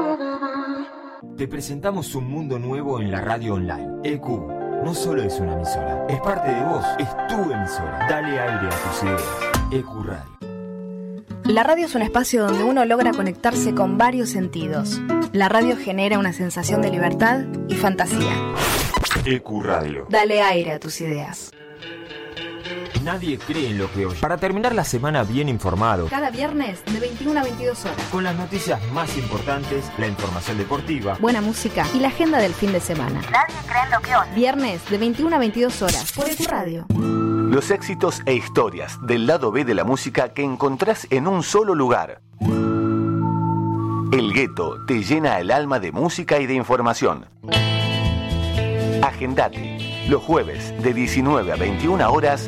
Te presentamos un mundo nuevo en la radio online. EQ no solo es una emisora, es parte de vos, es tu emisora. Dale aire a tus ideas. EQ Radio. La radio es un espacio donde uno logra conectarse con varios sentidos. La radio genera una sensación de libertad y fantasía. EQ Radio. Dale aire a tus ideas. Nadie cree en lo que oye. Para terminar la semana bien informado, Cada viernes de 21 a 22 horas. con las noticias más importantes, la información deportiva, Buena música y la agenda del fin de semana. Nadie cree en lo que oye. Viernes de 21 a 22 horas por Ecuradio. Los éxitos e historias del lado B de la música que encontrás en un solo lugar. El gueto te llena el alma de música y de información. Agendate. Los jueves de 19 a 21 horas.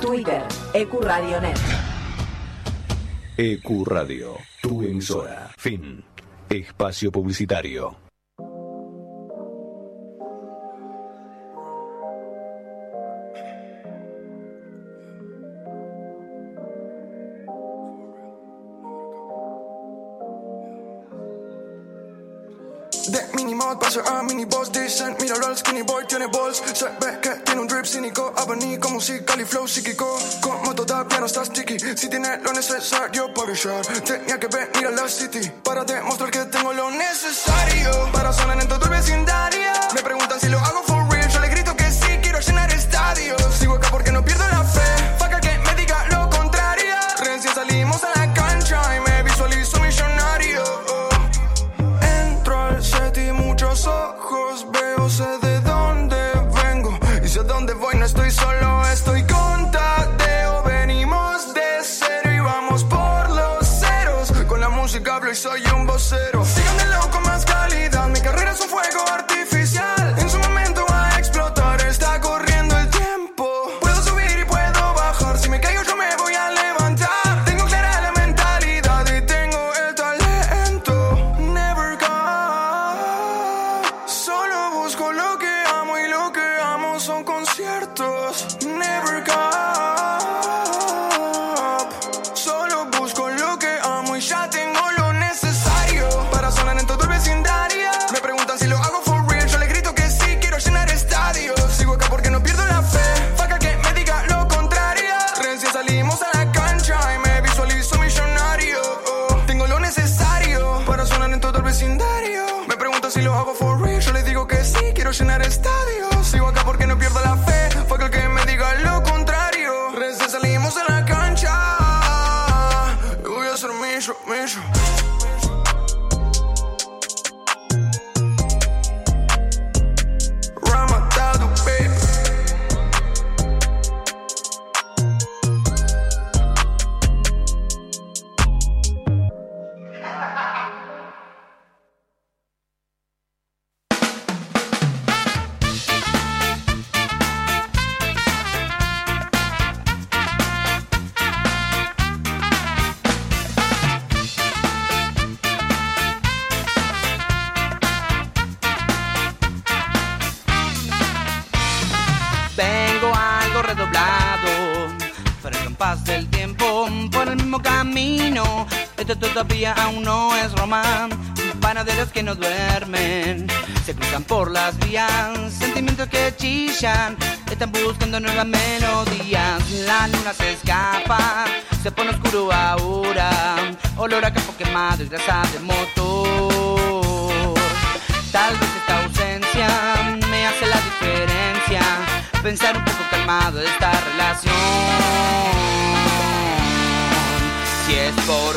Twitter Ecuradionet. EQ Radio, tu emisora. Fin. Espacio publicitario. A miniboss Dicen, míralo al skinny boy, tiene balls. Se ve que tiene un drip cínico Abanico musical y flow psíquico. Como toda piano está sticky Si tiene lo necesario para brillar Tenía que venir a la city Para demostrar que tengo lo necesario. Para sonar en todo el vecindario Me preguntan si lo hago Esto todavía aún no es Roma. Panaderos que no duermen se cruzan por las vías. Sentimientos que chillan están buscando nuevas melodías. La luna se escapa, se pone oscuro ahora. Olor a campo quemado y grasa de motor. Tal vez esta ausencia me hace la diferencia. Pensar un poco calmado de esta relación. Si es por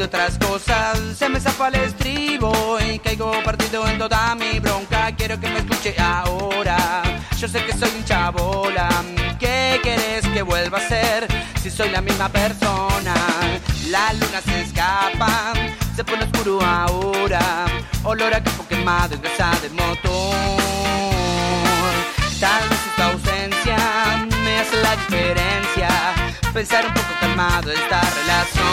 Olvido otras cosas. Se me zapa el estribo y caigo partido en toda mi bronca. Quiero que me escuche ahora. Yo sé que soy un chabola. ¿Qué quieres que vuelva a ser si soy la misma persona? La luna se escapa, se pone oscuro ahora. Olor a campo quemado y grasa de motor. Tal vez esta ausencia me hace la diferencia. Pensar un poco calmado esta relación.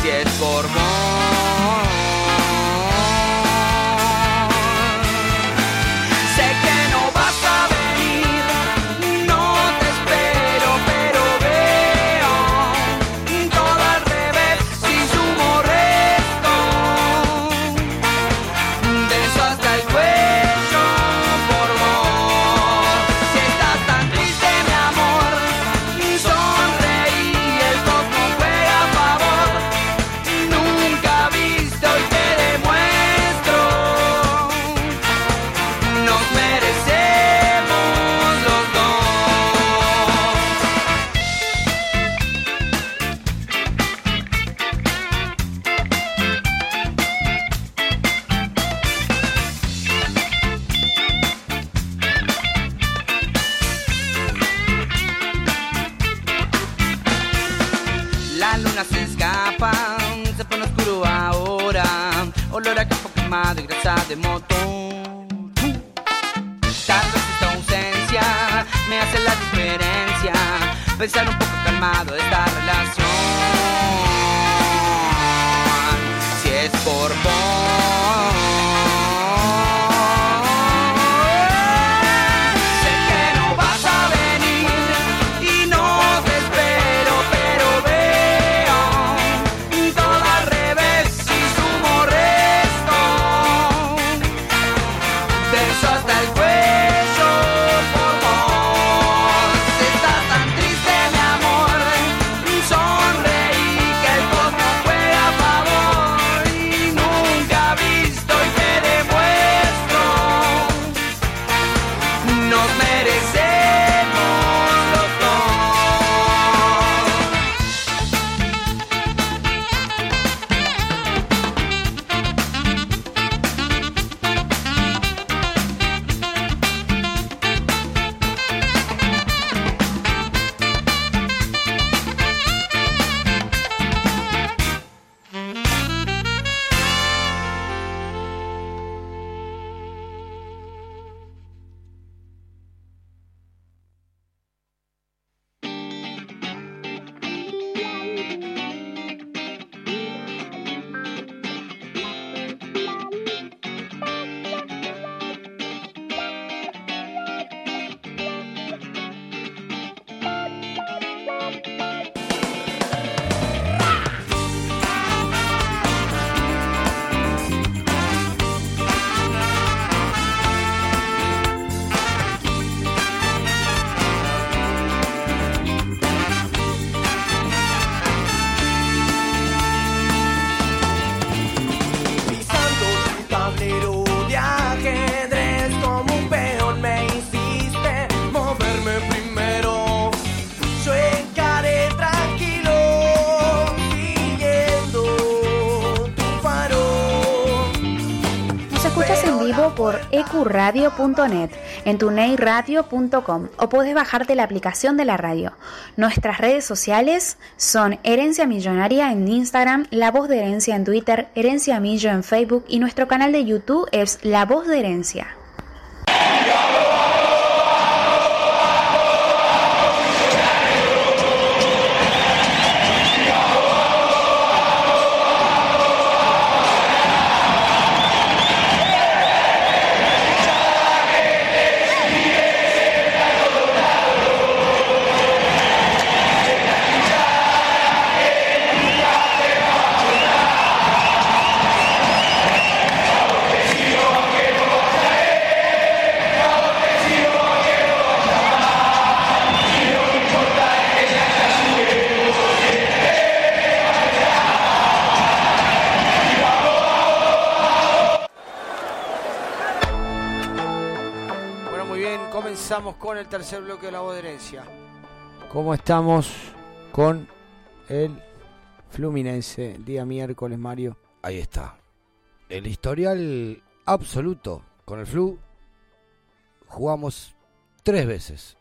Si es por de moto. Tal vez esta ausencia me hace la diferencia. Pensar un poco calmado esta relación. En tuneiradio.com o puedes bajarte la aplicación de la radio. Nuestras redes sociales son Herencia Millonaria en Instagram, La Voz de Herencia en Twitter, Herencia Millo en Facebook y nuestro canal de YouTube es La Voz de Herencia. Con el tercer bloque de la voz de herencia. ¿Cómo estamos con el Fluminense el día miércoles, Mario? Ahí está. El historial absoluto con el Flu. Jugamos tres veces.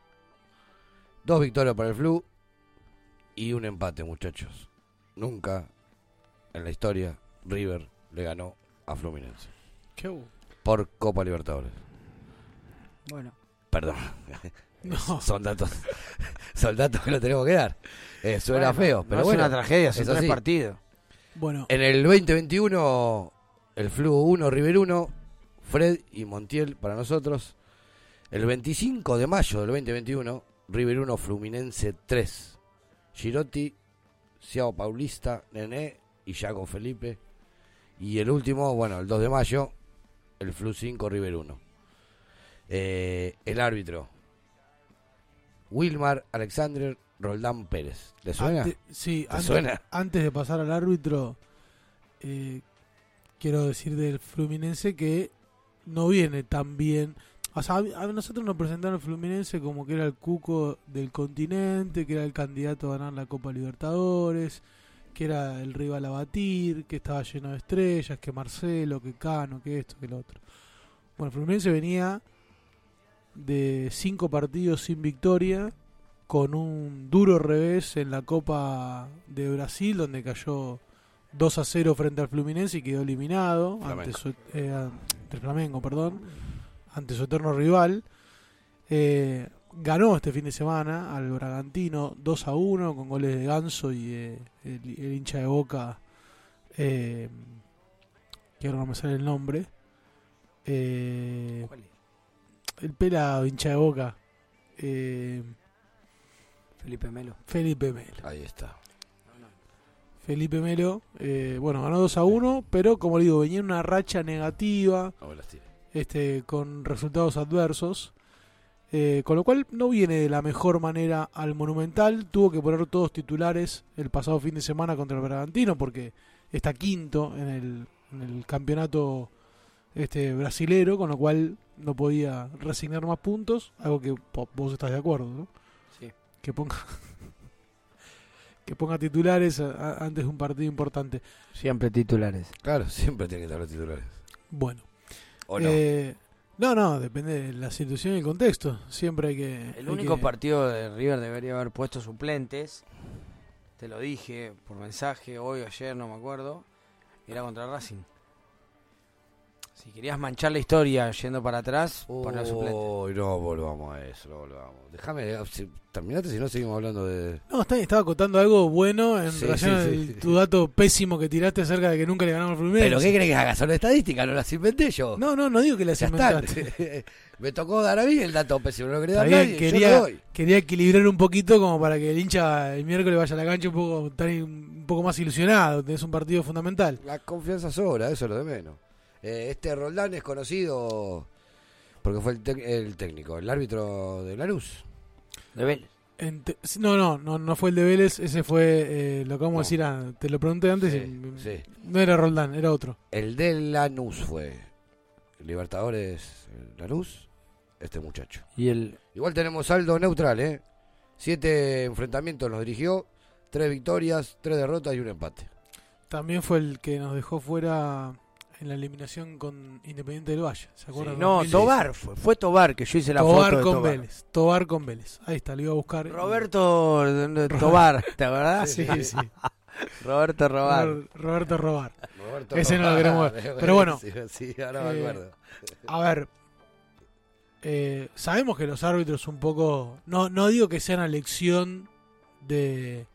Dos victorias para el Flu y un empate, muchachos. Nunca en la historia River le ganó a Fluminense. Qué bu- Por Copa Libertadores. Bueno. Perdón. No. Son datos. Son datos que no tenemos que dar. Eh, suena Bueno, feo, no pero es bueno. una tragedia, son es tres así. partidos. Bueno, En el 2021, el Flu 1, River 1, Fred y Montiel para nosotros. El 25 de mayo del 2021, River 1, Fluminense 3. Girotti, Ciao Paulista, Nené y Jaco Felipe. Y el último, bueno, el 2 de mayo, el Flu 5, River 1. Eh, el árbitro, Wilmar Alexander Roldán Pérez. ¿Le suena? Ante- sí, ¿Te antes, suena? antes de pasar al árbitro, eh, quiero decir del Fluminense que no viene tan bien. O sea, a, nosotros nos presentaron Fluminense como que era el cuco del continente, que era el candidato a ganar la Copa Libertadores, que era el rival a batir, que estaba lleno de estrellas, que Marcelo, que Cano, que esto, que lo otro. Bueno, Fluminense venía de cinco partidos sin victoria, con un duro revés en la Copa de Brasil, donde cayó 2 a 0 frente al Fluminense y quedó eliminado Flamengo. ante su, eh, ante Flamengo, perdón, ante su eterno rival. Eh, ganó este fin de semana al Bragantino 2 a 1 con goles de Ganso y eh, el, el hincha de Boca, eh, que ahora no me sale el nombre. Eh, el pelado hincha de Boca. Eh, Felipe Melo. Felipe Melo. Ahí está. Felipe Melo, eh, bueno, ganó 2 a 1, pero como le digo, venía en una racha negativa, tire. este, con resultados adversos, eh, con lo cual no viene de la mejor manera al Monumental, tuvo que poner todos titulares el pasado fin de semana contra el Bragantino, porque está quinto en el, en el campeonato este brasilero, con lo cual no podía resignar más puntos, algo que vos estás de acuerdo, ¿no? Sí. Que ponga que ponga titulares a- a- antes de un partido importante. Siempre titulares. Claro, siempre tiene que estar los titulares. Bueno. ¿O no? Eh, no, no, depende de la situación y el contexto. Siempre hay que. El hay único que- partido de River debería haber puesto suplentes. Te lo dije por mensaje hoy o ayer, no me acuerdo. Era contra Racing. Si querías manchar la historia yendo para atrás, poner suplente. Uy, no volvamos a eso, no volvamos. Déjame, eh, si- terminate si no seguimos hablando de... No, está, estaba contando algo bueno en Sí, relación sí, a sí, sí. tu dato pésimo que tiraste acerca de que nunca le ganamos al Fluminense. ¿Pero qué crees que haga? ¿Son estadísticas? ¿No las inventé yo? No, no, no digo que las Ya inventaste. Me tocó dar a mí el dato pésimo, no lo quería bien, nadie, quería, doy. quería equilibrar un poquito como para que el hincha el miércoles vaya a la cancha un poco, tan- un poco más ilusionado. Es un partido fundamental. La confianza sobra, eso es lo de menos. Eh, este Roldán es conocido porque fue el, tec- el técnico, el árbitro de Lanús. De Vélez. No, no, no, no fue el de Vélez, ese fue eh, lo que vamos a decir. ah, te lo pregunté antes y sí. no era Roldán, era otro. El de Lanús fue. Libertadores Lanús, este muchacho. Y el Igual tenemos saldo neutral, ¿eh? Siete enfrentamientos nos dirigió, tres victorias, tres derrotas y un empate. También fue el que nos dejó fuera en la eliminación con Independiente del Valle. ¿Se acuerdan? no, 2010. Tobar fue, fue Tobar que yo hice la Tobar foto de con Tobar. Vélez. Tobar con Vélez. Ahí está, lo iba a buscar. Roberto Tobar, ¿te acordás? Sí, sí. Roberto Robar. Ro- Roberto Robar. Roberto Ese no lo queremos ver. Pero bueno. Sí, sí, ahora me eh, acuerdo. A ver. eh, sabemos que los árbitros un poco. No, no digo que sean a lección de,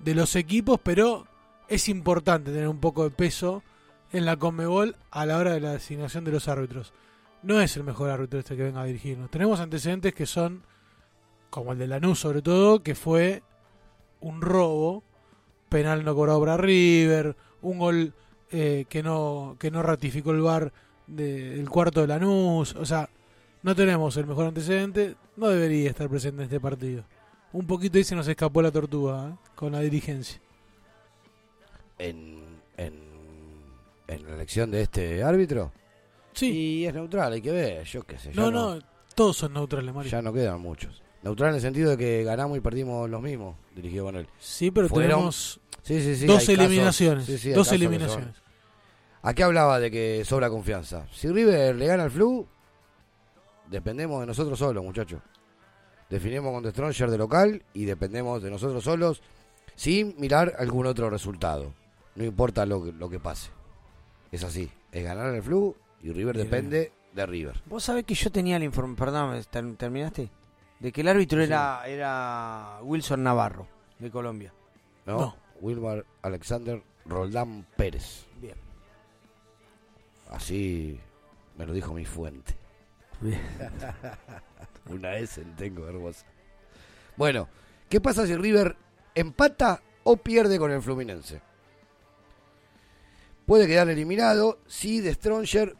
de los equipos, pero es importante tener un poco de peso en la Conmebol a la hora de la designación de los árbitros. No es el mejor árbitro este que venga a dirigirnos. Tenemos antecedentes que son, como el de Lanús sobre todo, que fue un robo, penal no cobrado para River, un gol eh, que no que no ratificó el VAR de- del cuarto de Lanús. O sea, no tenemos el mejor antecedente, no debería estar presente en este partido. Un poquito ahí se nos escapó la tortuga ¿eh? con la dirigencia. En, en, la elección de este árbitro. Sí. Y es neutral, hay que ver, yo qué sé. ya No, no, todos son neutrales, Mario. Ya no quedan muchos. Neutral en el sentido de que ganamos y perdimos los mismos, dirigido con él. Sí, pero Fueron- tenemos Sí, sí, sí, dos casos- eliminaciones. dos eliminaciones. ¿A qué hablaba de que sobra confianza? Si River le gana al Flu, dependemos de nosotros solos, muchachos. Definimos con The Stronger de local y dependemos de nosotros solos sin mirar algún otro resultado. No importa lo que, lo que pase. Es así. Es ganar el Flu y River depende de River. Vos sabés que yo tenía la información, perdón, ter- ¿terminaste? De que el árbitro era, era Wilson Navarro, de Colombia. ¿No? Wilmar Alexander Roldán Pérez. Bien. Así me lo dijo mi fuente. Bien. Una S tengo hermosa. Bueno, ¿qué pasa si River empata o pierde con el Fluminense? Puede quedar eliminado si The Stronger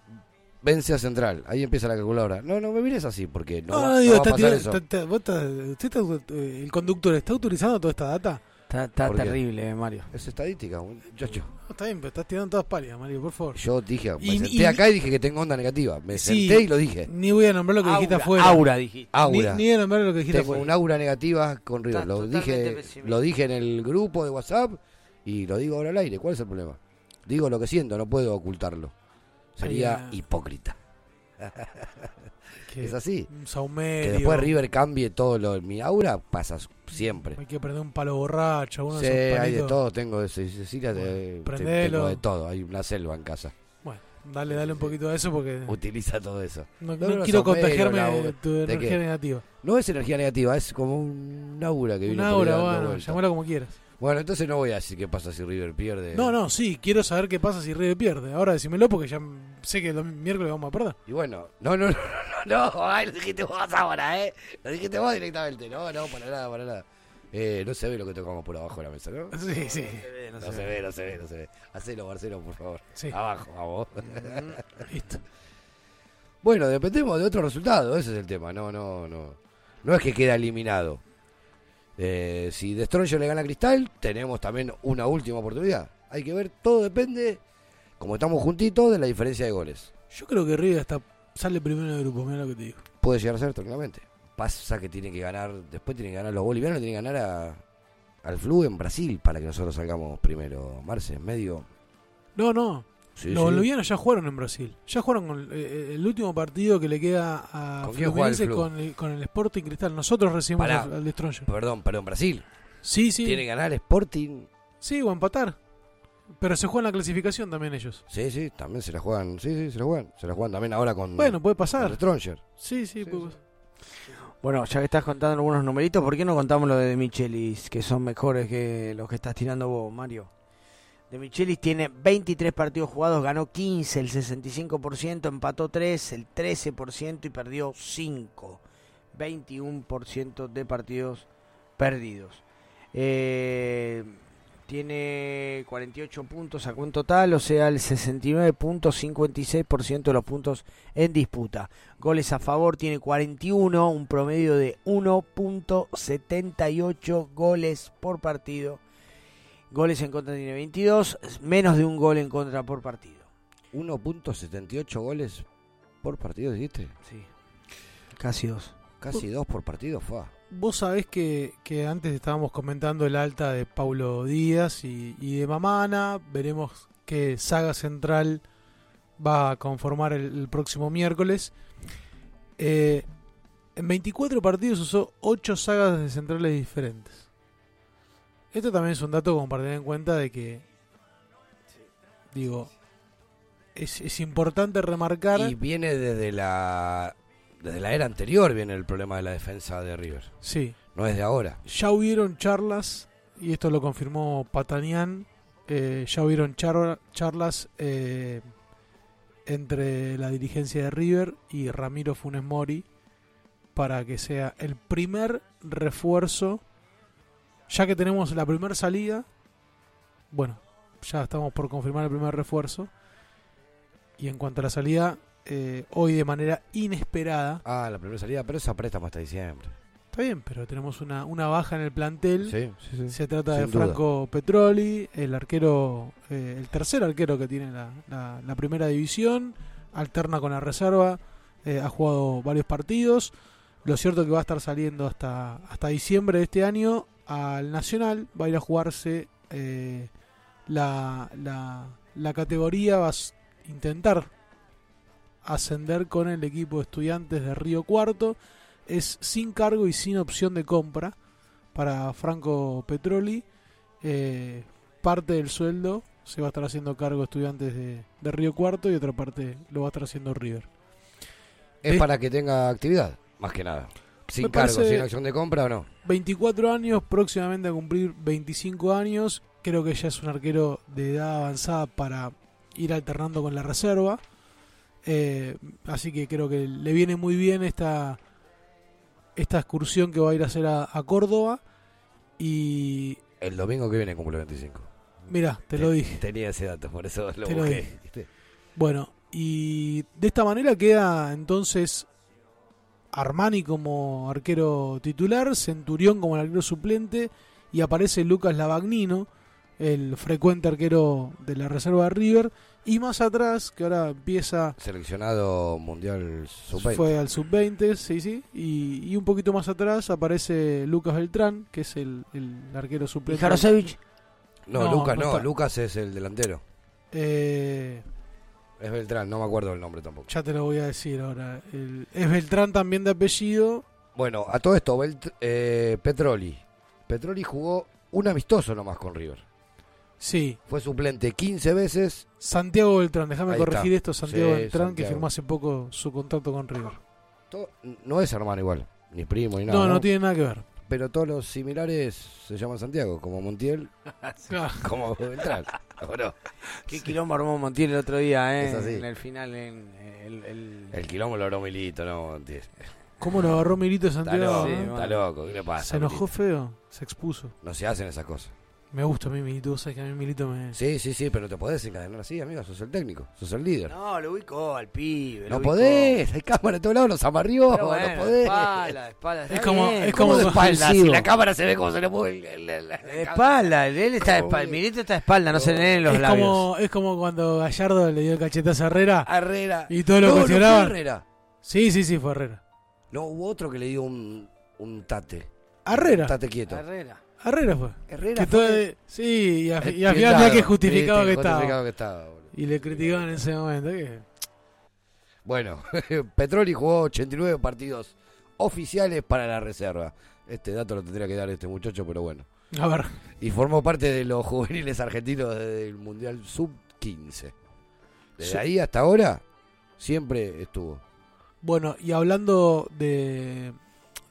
vence a Central. Ahí empieza la calculadora. No, no me mires así porque no, No, va, no, no digo, va a está pasar tirando- eso. está- está- vos estás- usted está- eh, el conductor está autorizando toda esta data. Está, está terrible, eh, Mario. Es estadística, muchacho. No, está bien, pero estás tirando todas pálidas, Mario, por favor. Yo dije, me Y- senté y- acá y dije que tengo onda negativa. Me Sí, senté y lo dije. Ni voy a nombrar lo que dijiste Aura, afuera. aura, dijiste. Aura. Ni, ni voy a nombrar lo que dijiste Tengo afuera. un aura negativa con River. Estás Lo dije, pesimista. lo dije en el grupo de WhatsApp y lo digo ahora al aire. ¿Cuál es el problema? Digo lo que siento, no puedo ocultarlo. Sería hipócrita. Es así. un. Que después River cambie todo lo mi aura, pasa siempre. Hay que prender un palo borracho, uno Sí, de hay de todo, tengo de Cecilia, de- prendelo. tengo de todo, hay una selva en casa. Bueno, dale, dale un poquito de eso porque Utiliza todo eso. no, No, no no, quiero contagiarme la- de tu ¿de energía negativa. No es energía negativa, es como un aura que viene Una hora, dando bueno, llamalo como quieras. Bueno, entonces no voy a decir qué pasa si River pierde. No, no, sí, quiero saber qué pasa si River pierde. Ahora decímelo porque ya sé que el miércoles vamos a perder. Y bueno, no, no, no, no, no, ay, lo dijiste vos ahora, ¿eh? Lo dijiste vos directamente. No, no, para nada, para nada. Eh, no se ve lo que tocamos por abajo de la mesa, ¿no? Sí, sí. No, se, ve, no se ve, no se ve. Hacelo, Marcelo, por favor. Sí. Abajo, vamos. Listo. Bueno, dependemos de otro resultado, ese es el tema. No, no, no. No es que queda eliminado. Eh, si Destroyer le gana a Cristal, tenemos también una última oportunidad. Hay que ver, todo depende, como estamos juntitos, de la diferencia de goles. Yo creo que River hasta sale primero del grupo, mira lo que te digo. Puede llegar a ser tranquilamente. Pasa que tiene que ganar, después tienen que ganar los bolivianos, tienen que ganar a, al Flu en Brasil para que nosotros salgamos primero. Marce, en medio. No, no. Sí, los sí. bolivianos ya jugaron en Brasil. Ya jugaron con eh, el último partido que le queda a ¿Con el con el, con el Sporting Cristal. Nosotros recibimos Pará. al, al Destroyer. Perdón, perdón, Brasil. Sí, sí. Tiene que ganar Sporting. Sí, o empatar. Pero se juega en la clasificación también ellos. Sí, sí, también se la juegan. Sí, sí, se la juegan. Se la juegan también ahora con. Bueno, puede pasar. Stronger. Sí, sí, puede pasar. Bueno, ya que estás contando algunos numeritos, ¿por qué no contamos lo de Michelis, que son mejores que los que estás tirando vos, Mario? De Michelis tiene 23 partidos jugados, ganó 15, el 65%, empató 3, el 13% y perdió 5. 21% de partidos perdidos. Eh, tiene 48 puntos sacó en total, o sea, el 69.56% de los puntos en disputa. Goles a favor tiene 41, un promedio de 1.78 goles por partido. Goles en contra tiene 22, menos de un gol en contra por partido. 1.78 goles por partido, dijiste. Sí. Casi dos. Casi dos por partido, fue. Vos sabés que, que antes estábamos comentando el alta de Paulo Díaz y, y de Mamana. Veremos qué saga central va a conformar el, el próximo miércoles. Eh, en 24 partidos usó 8 sagas de centrales diferentes. Esto también es un dato como para tener en cuenta de que, digo, es, es importante remarcar... Y viene desde la desde la era anterior viene el problema de la defensa de River. Sí. No es de ahora. Ya hubieron charlas, y esto lo confirmó Patanián, eh, ya hubieron char- charlas eh, entre la dirigencia de River y Ramiro Funes Mori para que sea el primer refuerzo, ya que tenemos la primera salida, bueno, ya estamos por confirmar el primer refuerzo, y en cuanto a la salida, eh, hoy de manera inesperada, Ah, la primera salida, pero esa préstamo hasta diciembre. Está bien, pero tenemos una, una baja en el plantel. Sí, sí, sí. Se trata Sin de duda. Franco Petroli, el arquero, eh, el tercer arquero que tiene la, la- la primera división, alterna con la reserva, eh, ha jugado varios partidos. Lo cierto es que va a estar saliendo hasta, hasta diciembre de este año al Nacional, va a ir a jugarse eh, la, la, la categoría, va a intentar ascender con el equipo de estudiantes de Río Cuarto. Es sin cargo y sin opción de compra para Franco Petroli. Eh, parte del sueldo se va a estar haciendo cargo estudiantes de, de Río Cuarto y otra parte lo va a estar haciendo River. Es De- para que tenga actividad, más que nada. Sin Me cargo, sin acción de compra o no. 24 años, próximamente a cumplir 25 años. Creo que ya es un arquero de edad avanzada para ir alternando con la reserva. Eh, así que creo que le viene muy bien esta, esta excursión que va a ir a hacer a, a Córdoba. Y El domingo que viene cumple 25. mira, te lo dije. Tenía ese dato, por eso lo Te busqué. Bueno, y de esta manera queda entonces Armani como arquero titular, Centurión como el arquero suplente y aparece Lucas Lavagnino, el frecuente arquero de la reserva de River. Y más atrás, que ahora empieza, Seleccionado mundial sub-20. fue al sub-20, sí, sí. Y, y un poquito más atrás aparece Lucas Beltrán, que es el, el arquero suplente. Jarosevich? No, Lucas no, está. Lucas es el delantero. Eh, Es Beltrán, no me acuerdo el nombre tampoco. Ya te lo voy a decir ahora. El- es Beltrán también de apellido. Bueno, a todo esto, Belt- eh, Petroli. Petroli jugó un amistoso nomás con River. Sí. Fue suplente 15 veces. Santiago Beltrán, déjame Ahí corregir está. esto. Santiago Sí, Beltrán, que firmó hace poco su contrato con River. No es hermano igual, ni primo, ni nada. No, no tiene nada que ver. Pero todos los similares se llaman Santiago, como Montiel, como Beltrán. ¿o no? Qué quilombo armó Montiel el otro día, ¿eh? Es así. En el final, en el... el- El quilombo lo agarró Milito, no, Montiel. ¿Cómo lo agarró Milito Está Santiago? loco, está loco, ¿qué le pasa? Se enojó Milito? feo, se expuso. No se hacen esas cosas. Me gusta a mí Milito, vos sabés que a mí Milito me... Sí, sí, sí, pero no te podés encadenar así, amigo. Sos el técnico, sos el líder. No, lo ubicó al pibe. lo No ubicó. podés, hay cámara de todos lados, nos amarrió, Pero bueno, no podés. espalda, espalda, está Es como- bien. es ¿Cómo como de espalda? Si la cámara se ve cómo se le mueve el, el- el- De espalda, él está de espalda. El Milito está de espalda, no se le leen los es labios. como, es como cuando Gallardo le dio el cachetazo a Herrera. Herrera. Y todos lo No, no fue cuestionaban. Herrera. Sí, sí, sí, fue Herrera. No, hubo otro que le dio un, un tate. Herrera. Un tate quieto. Herrera. Herrera fue. Herrera Que fue- todo- sí, y, a- y Eh, al final que justificaba viste, que estaba. justificaba que estaba, boludo. Y le criticaban en ese momento. Bueno, Petroli jugó 89 partidos oficiales para la reserva. Este dato lo tendría que dar este muchacho, pero bueno. A ver. Y formó parte de los juveniles argentinos desde el Mundial Sub-15. Desde Sí. ahí hasta ahora, siempre estuvo. Bueno, y hablando de,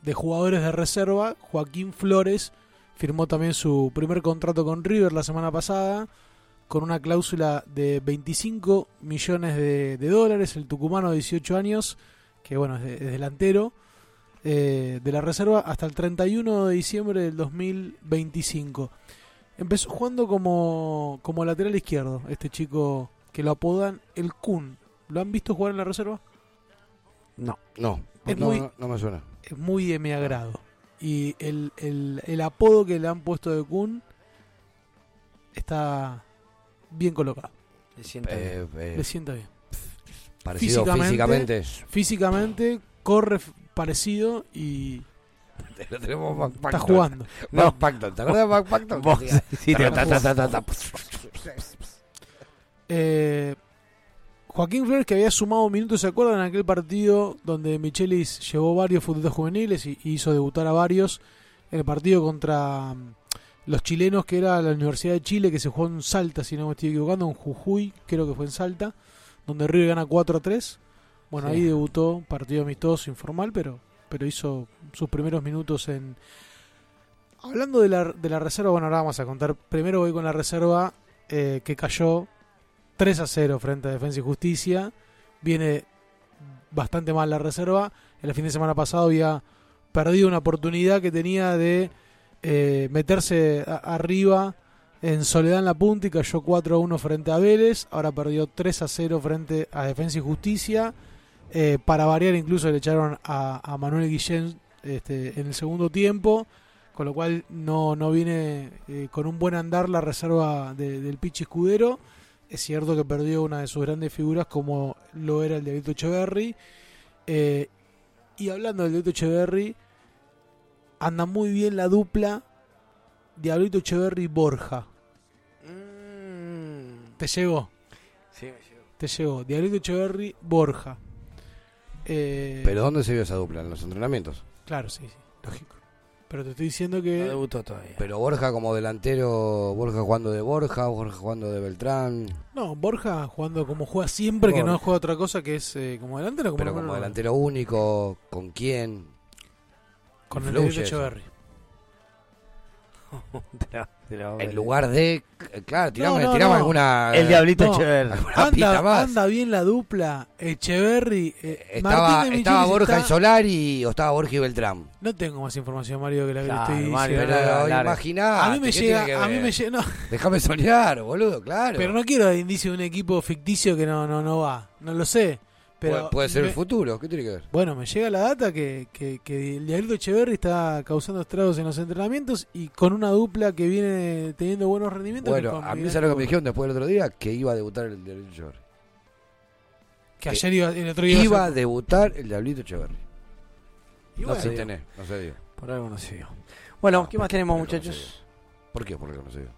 de jugadores de reserva, Joaquín Flores firmó también su primer contrato con River la semana pasada, con una cláusula de 25 millones de, de dólares, el tucumano de 18 años, que bueno, es, de- es delantero, eh, de la reserva hasta el 31 de diciembre del 2025. Empezó jugando como, como lateral izquierdo, este chico que lo apodan el Kun. ¿Lo han visto jugar en la reserva? No. No, Es no, muy- no, no me suena. es muy de mi agrado. Y el, el, el apodo que le han puesto de Kun está bien colocado. Le sienta Eh, bien. eh, Le sienta bien. parecido físicamente. físicamente, corre f- parecido y Lo tenemos Mac está Pacton. jugando. Mac Pacton, ¿te acuerdas de Mac Pacton? Vos, sí, ta, ta, ta. Eh, Joaquín Flores que había sumado minutos, ¿se acuerdan? En aquel partido donde Michelis llevó varios futbolistas juveniles y, hizo debutar a varios. En el partido contra mm, los chilenos, que era la Universidad de Chile, que se jugó en Salta, si no me estoy equivocando, en Jujuy, creo que fue en Salta, donde River gana 4 a 3. Bueno, Sí. ahí debutó, partido amistoso, informal, pero, pero hizo sus primeros minutos en... Hablando de la, de la reserva, bueno, ahora vamos a contar. Primero voy con la reserva eh, que cayó 3 a 0 frente a Defensa y Justicia. Viene bastante mal la reserva. El fin de semana pasado había perdido una oportunidad que tenía de eh, meterse arriba en soledad en la punta y cayó 4 a 1 frente a Vélez. Ahora perdió 3 a 0 frente a Defensa y Justicia. Eh, para variar, incluso le echaron a, Manuel Guillén este, en el segundo tiempo. Con lo cual no, no viene eh, con un buen andar la reserva de- del Pichi Escudero. Es cierto que perdió una de sus grandes figuras como lo era el de Vito Echeverry. Eh, y hablando del Diablito Echeverry, anda muy bien la dupla Diablito Echeverry Borja. ¿Te llegó? Sí, me llegó. Te llegó. Diablito Echeverry Borja. Eh, ¿Pero dónde se vio esa dupla? ¿En los entrenamientos? Claro, sí, sí, lógico. Pero te estoy diciendo que. No debutó todavía. Pero Borja como delantero, Borja jugando de Borja, Borja jugando de Beltrán. No, Borja jugando como juega siempre, que no Borja. juega otra cosa que es eh, como delantero. Como Pero como Borja. delantero único, ¿con quién? Con el Influye Diablito eso. Echeverry. En lugar de. eh, Claro, tirame, No, no, tirame no. alguna. El Diablito pista Anda, más. anda bien la dupla Echeverry. eh, Estaba, de estaba Michelis Borja está- y Solari o estaba Borja y Beltrán. No tengo más información, Mario, que la que Claro, le estoy Mario, diciendo. Pero A mí me ¿qué llega, a mí me llega, no, Déjame soñar, boludo, claro. pero no quiero dar indicio de un equipo ficticio que no, no, no va. No lo sé. Pero puede, puede ser me- el futuro, ¿qué tiene que ver? Bueno, me llega la data que, que, que el Diablito Echeverry está causando estragos en los entrenamientos y con una dupla que viene teniendo buenos rendimientos. Bueno, a mí lo que me dijeron después del otro día que iba a debutar el Diablito Echeverry. Que ayer iba, el otro día Iba a a ser- debutar el Diablito Echeverry. Y No bueno, se tiene, no se dio. Por algo no se vio. Bueno, ¿qué más tenemos, no muchachos? ¿Por qué? Por algo no se dio.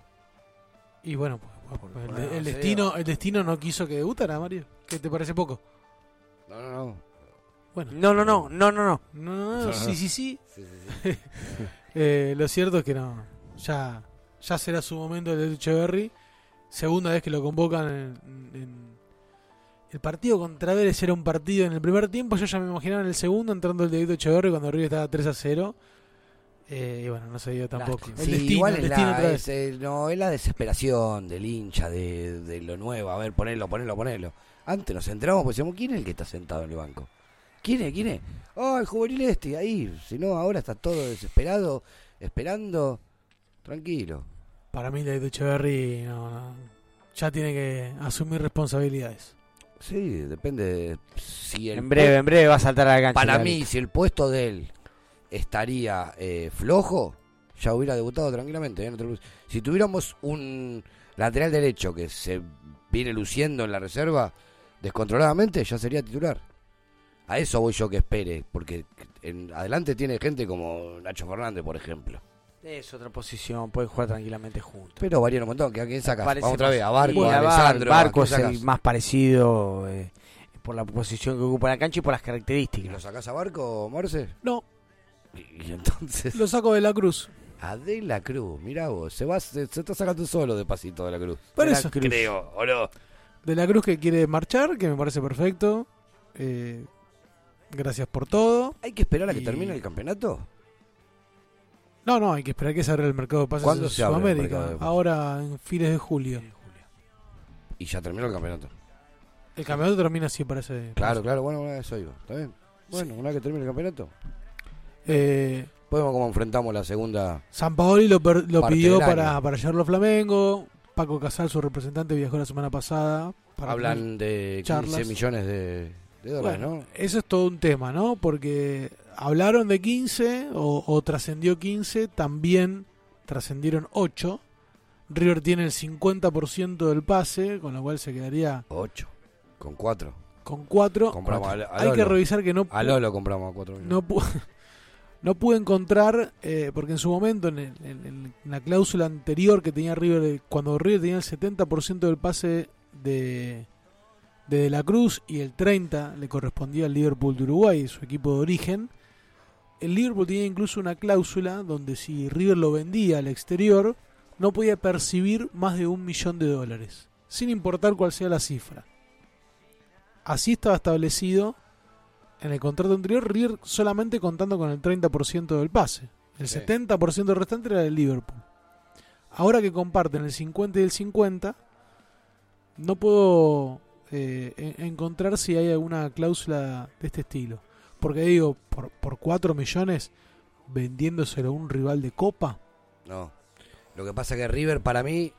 Y bueno, pues, pues, el, bueno, el destino, el destino no quiso que debutara, Mario. ¿Qué te parece poco? No, no, no. Bueno. No, no, no, no, no, no. No, no, no, sí, sí, sí. Sí, sí, sí. Eh, lo cierto es que no. Ya, ya será su momento el de Echeverry. Segunda vez que lo convocan en, en- el partido contra Vélez era un partido en el primer tiempo. Yo ya me imaginaba en el segundo entrando el de Echeverry cuando River estaba 3 a 0. Eh, y bueno, no se dio tampoco. El destino, igual el es destino la, otra vez. es, eh, no, es la desesperación del hincha, de, de lo nuevo. A ver, ponelo, ponelo, ponelo. Antes nos entramos pues decíamos, ¿quién es el que está sentado en el banco? ¿Quién es? ¿Quién es? Oh, el juvenil este, ahí. Si no, ahora está todo desesperado, esperando. Tranquilo. Para mí, de Echeverry no, no, ya tiene que asumir responsabilidades. Sí, depende de si el En breve, en breve va a saltar a la cancha. Para la mí, si el puesto de él estaría eh, flojo, ya hubiera debutado tranquilamente. ¿eh? Si tuviéramos un lateral derecho que se viene luciendo en la reserva descontroladamente, ya sería titular. A eso voy yo que espere, porque en adelante tiene gente como Nacho Fernández, por ejemplo. Es otra posición, pueden jugar tranquilamente juntos. Pero varían un montón. ¿A quién sacas? Parece Vamos otra vez a Barco, y a Alessandro. ¿a Barco es el más parecido eh, por la posición que ocupa en la cancha y por las características. ¿Lo sacás a Barco, Marce? No. Y, y entonces... Lo saco de la cruz. A De la Cruz, mira vos, se va, se, se está sacando solo de pasito de la Cruz. Por De la eso. Creo, ¿o no? De la Cruz que quiere marchar, que me parece perfecto. Eh, gracias por todo. ¿Hay que esperar a que Y- termine el campeonato? No, no, hay que esperar que se abra el mercado de pases ¿Cuándo en se abre el Sudamérica. mercado de pases? Ahora en fines de julio. Y ya terminó el campeonato. El campeonato termina así, parece. Claro, claro, bueno, una vez eso iba. ¿Está bien? Bueno, una vez que termine el campeonato. Eh, Podemos como enfrentamos la segunda. San Paoli lo, per- lo pidió para, para llevarlo a Flamengo. Paco Casal, su representante, viajó la semana pasada. Para Hablan de 15 charlas. millones de, de dólares, Bueno, ¿no? Eso es todo un tema, ¿no? Porque hablaron de 15 o, o trascendió 15, también trascendieron 8. River tiene el 50% del pase, con lo cual se quedaría 8. Con 4. con 4. Compramos a, a Hay que Lolo. revisar que no A Lolo compramos a 4 millones. no, no pude encontrar, eh, porque en su momento, en, el- en- la cláusula anterior que tenía River, eh, cuando River tenía el 70% del pase de, de De la Cruz y el 30% le correspondía al Liverpool de Uruguay, su equipo de origen, el Liverpool tenía incluso una cláusula donde si River lo vendía al exterior, no podía percibir más de un millón de dólares, sin importar cuál sea la cifra. Así estaba establecido en el contrato anterior, River solamente contando con el 30% del pase. El Sí. 70% restante era del Liverpool. Ahora que comparten el 50 y el 50, no puedo eh, en- encontrar si hay alguna cláusula de este estilo. Porque digo, por, por 4 millones vendiéndoselo a un rival de Copa. No. Lo que pasa es que River para mí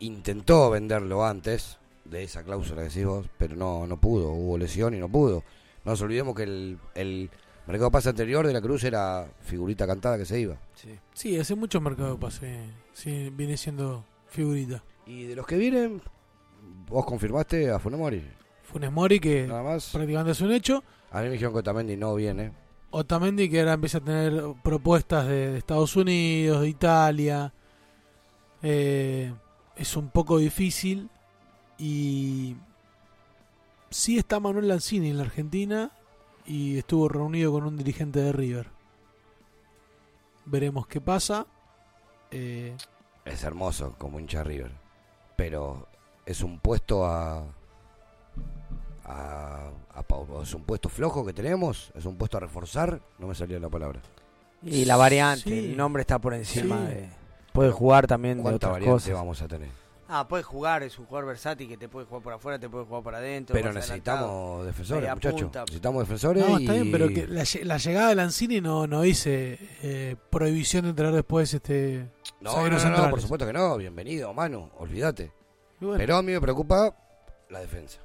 intentó venderlo antes de esa cláusula que decís vos, pero no, no pudo. Hubo lesión y no pudo. No nos olvidemos que el, el mercado de pase anterior de la Cruz era figurita cantada que se iba. Sí, hace mucho mercado de pase. Sí, viene siendo figurita. Y de los que vienen, vos confirmaste a Funemori. Funes Mori, que Nada más. prácticamente es un hecho. A mí me dijeron que Otamendi no viene. Otamendi que ahora empieza a tener propuestas de, de Estados Unidos, de Italia. Eh, es un poco difícil. Y sí está Manuel Lanzini en la Argentina y estuvo reunido con un dirigente de River. Veremos qué pasa. Eh, Es hermoso como hincha River. Pero es un puesto a. a, a es un puesto flojo que tenemos. Es un puesto a reforzar. No me salió la palabra. Y la variante, Sí. el nombre está por encima Sí. de... Puede jugar también de ¿Cuánta otras variante cosas. vamos a tener? Ah, puede jugar, es un jugador versátil que te puede jugar por afuera, te puede jugar por adentro. Pero necesitamos defensores, muchachos. Necesitamos defensores. no, y... está bien, pero que la, lle- la llegada de Lanzini no, no dice eh, prohibición de entrar después este No, no, no, no, por supuesto que no. Bienvenido, Manu. Olvídate. Bueno, Pero a mí me preocupa la defensa.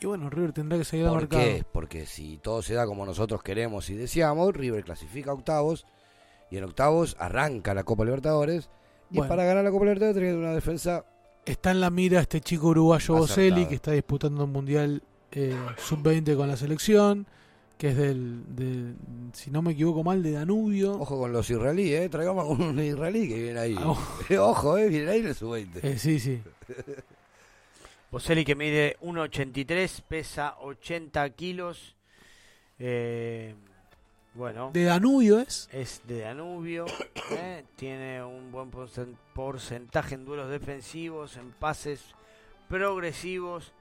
y bueno, River tendrá que seguir ¿Por mercado. qué? Porque si todo se da como nosotros queremos y deseamos, River clasifica a octavos y en octavos arranca la Copa Libertadores. Y Bueno. para ganar la Copa Libertadores tener una defensa Está en la mira este chico uruguayo. Boselli que está disputando un mundial eh, sub-20 con la selección. que es del, de, si no me equivoco mal, de Danubio. Ojo con los israelíes, ¿eh? Traigamos un israelí que viene ahí. Ah, Ojo, ¿eh? Viene ahí en el sub-20. Eh, sí, sí. Boselli que mide 1,83, pesa 80 kilos. Eh, bueno. ¿De Danubio es? Es de Danubio. eh, Tiene un buen porcen- porcentaje en duelos defensivos, en pases progresivos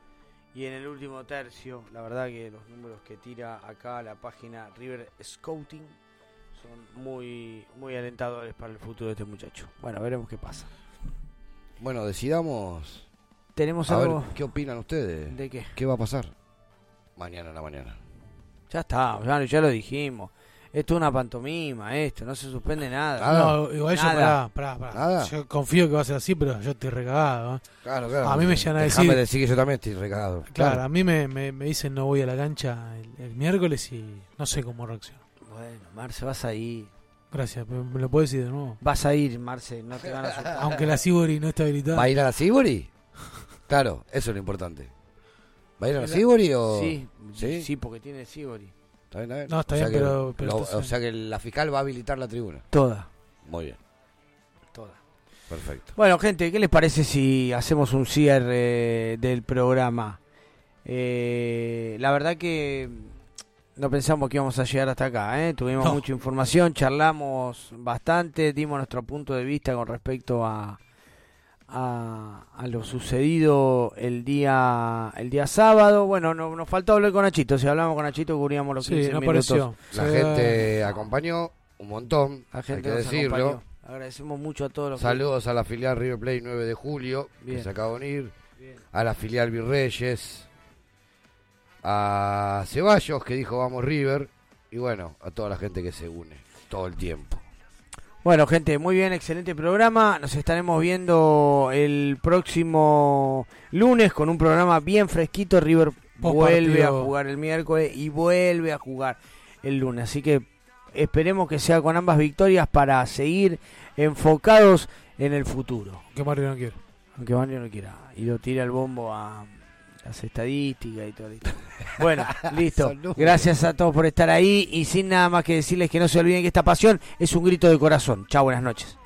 y en el último tercio. La verdad que los números que tira acá la página River Scouting son muy, muy alentadores para el futuro de este muchacho. Bueno, veremos qué pasa. Bueno, decidamos. Tenemos a algo- ver, ¿qué opinan ustedes? ¿De qué? ¿Qué va a pasar? Mañana en la mañana. Ya está, ya, ya lo dijimos. Esto es una pantomima, esto, no se suspende nada. No, igual yo, pará, pará, pará. Nada. Yo confío que va a ser así, pero yo estoy recagado. ¿eh? Claro, claro. A mí me llegan a decir. decir que yo también estoy recagado. Claro, a mí me, me, me dicen no voy a la cancha el, el miércoles y no sé cómo reacciono. Bueno, Marce, vas a ir. Gracias, pero ¿me lo puedes decir de nuevo? Vas a ir, Marce, no te van a asustar. Aunque la Sibori no está habilitada. ¿Va a ir a la Sibori? Claro, eso es lo importante. ¿Va a ir a la La- Sibori o...? Sí, ¿Sí? sí, porque tiene Sibori. ¿Está bien, está bien? No, está O bien, pero- pero lo- entonces- O sea que la fiscal va a habilitar la tribuna. Toda. Muy bien. Toda. Perfecto. Bueno, gente, ¿qué les parece si hacemos un cierre del programa? Eh, la verdad que no pensamos que íbamos a llegar hasta acá, ¿eh? Tuvimos No. mucha información, charlamos bastante, dimos nuestro punto de vista con respecto a, a, a lo sucedido el día el día sábado. Bueno, no, nos faltó hablar con Nachito, si hablamos con Nachito cubríamos los Sí, 15 no minutos. apareció. La Sí. gente acompañó un montón, La gente hay que decirlo. acompañó. Agradecemos mucho a todos los que- Saludos a la filial River Plate 9 de julio, Bien. que se acaba de unir. Bien. A la filial Virreyes. A Ceballos, que dijo vamos River. Y bueno, a toda la gente que se une todo el tiempo. Bueno, gente, muy bien, excelente programa. Nos estaremos viendo el próximo lunes con un programa bien fresquito. River vuelve a jugar el miércoles y vuelve a jugar el lunes. Así que esperemos que sea con ambas victorias para seguir enfocados en el futuro. Que Mario no quiere. Aunque Mario no quiera. Y lo tira el bombo a las estadísticas y todo. Listo. Bueno, listo. Gracias a todos por estar ahí y sin nada más que decirles que no se olviden que esta pasión es un grito de corazón. Chao, buenas noches.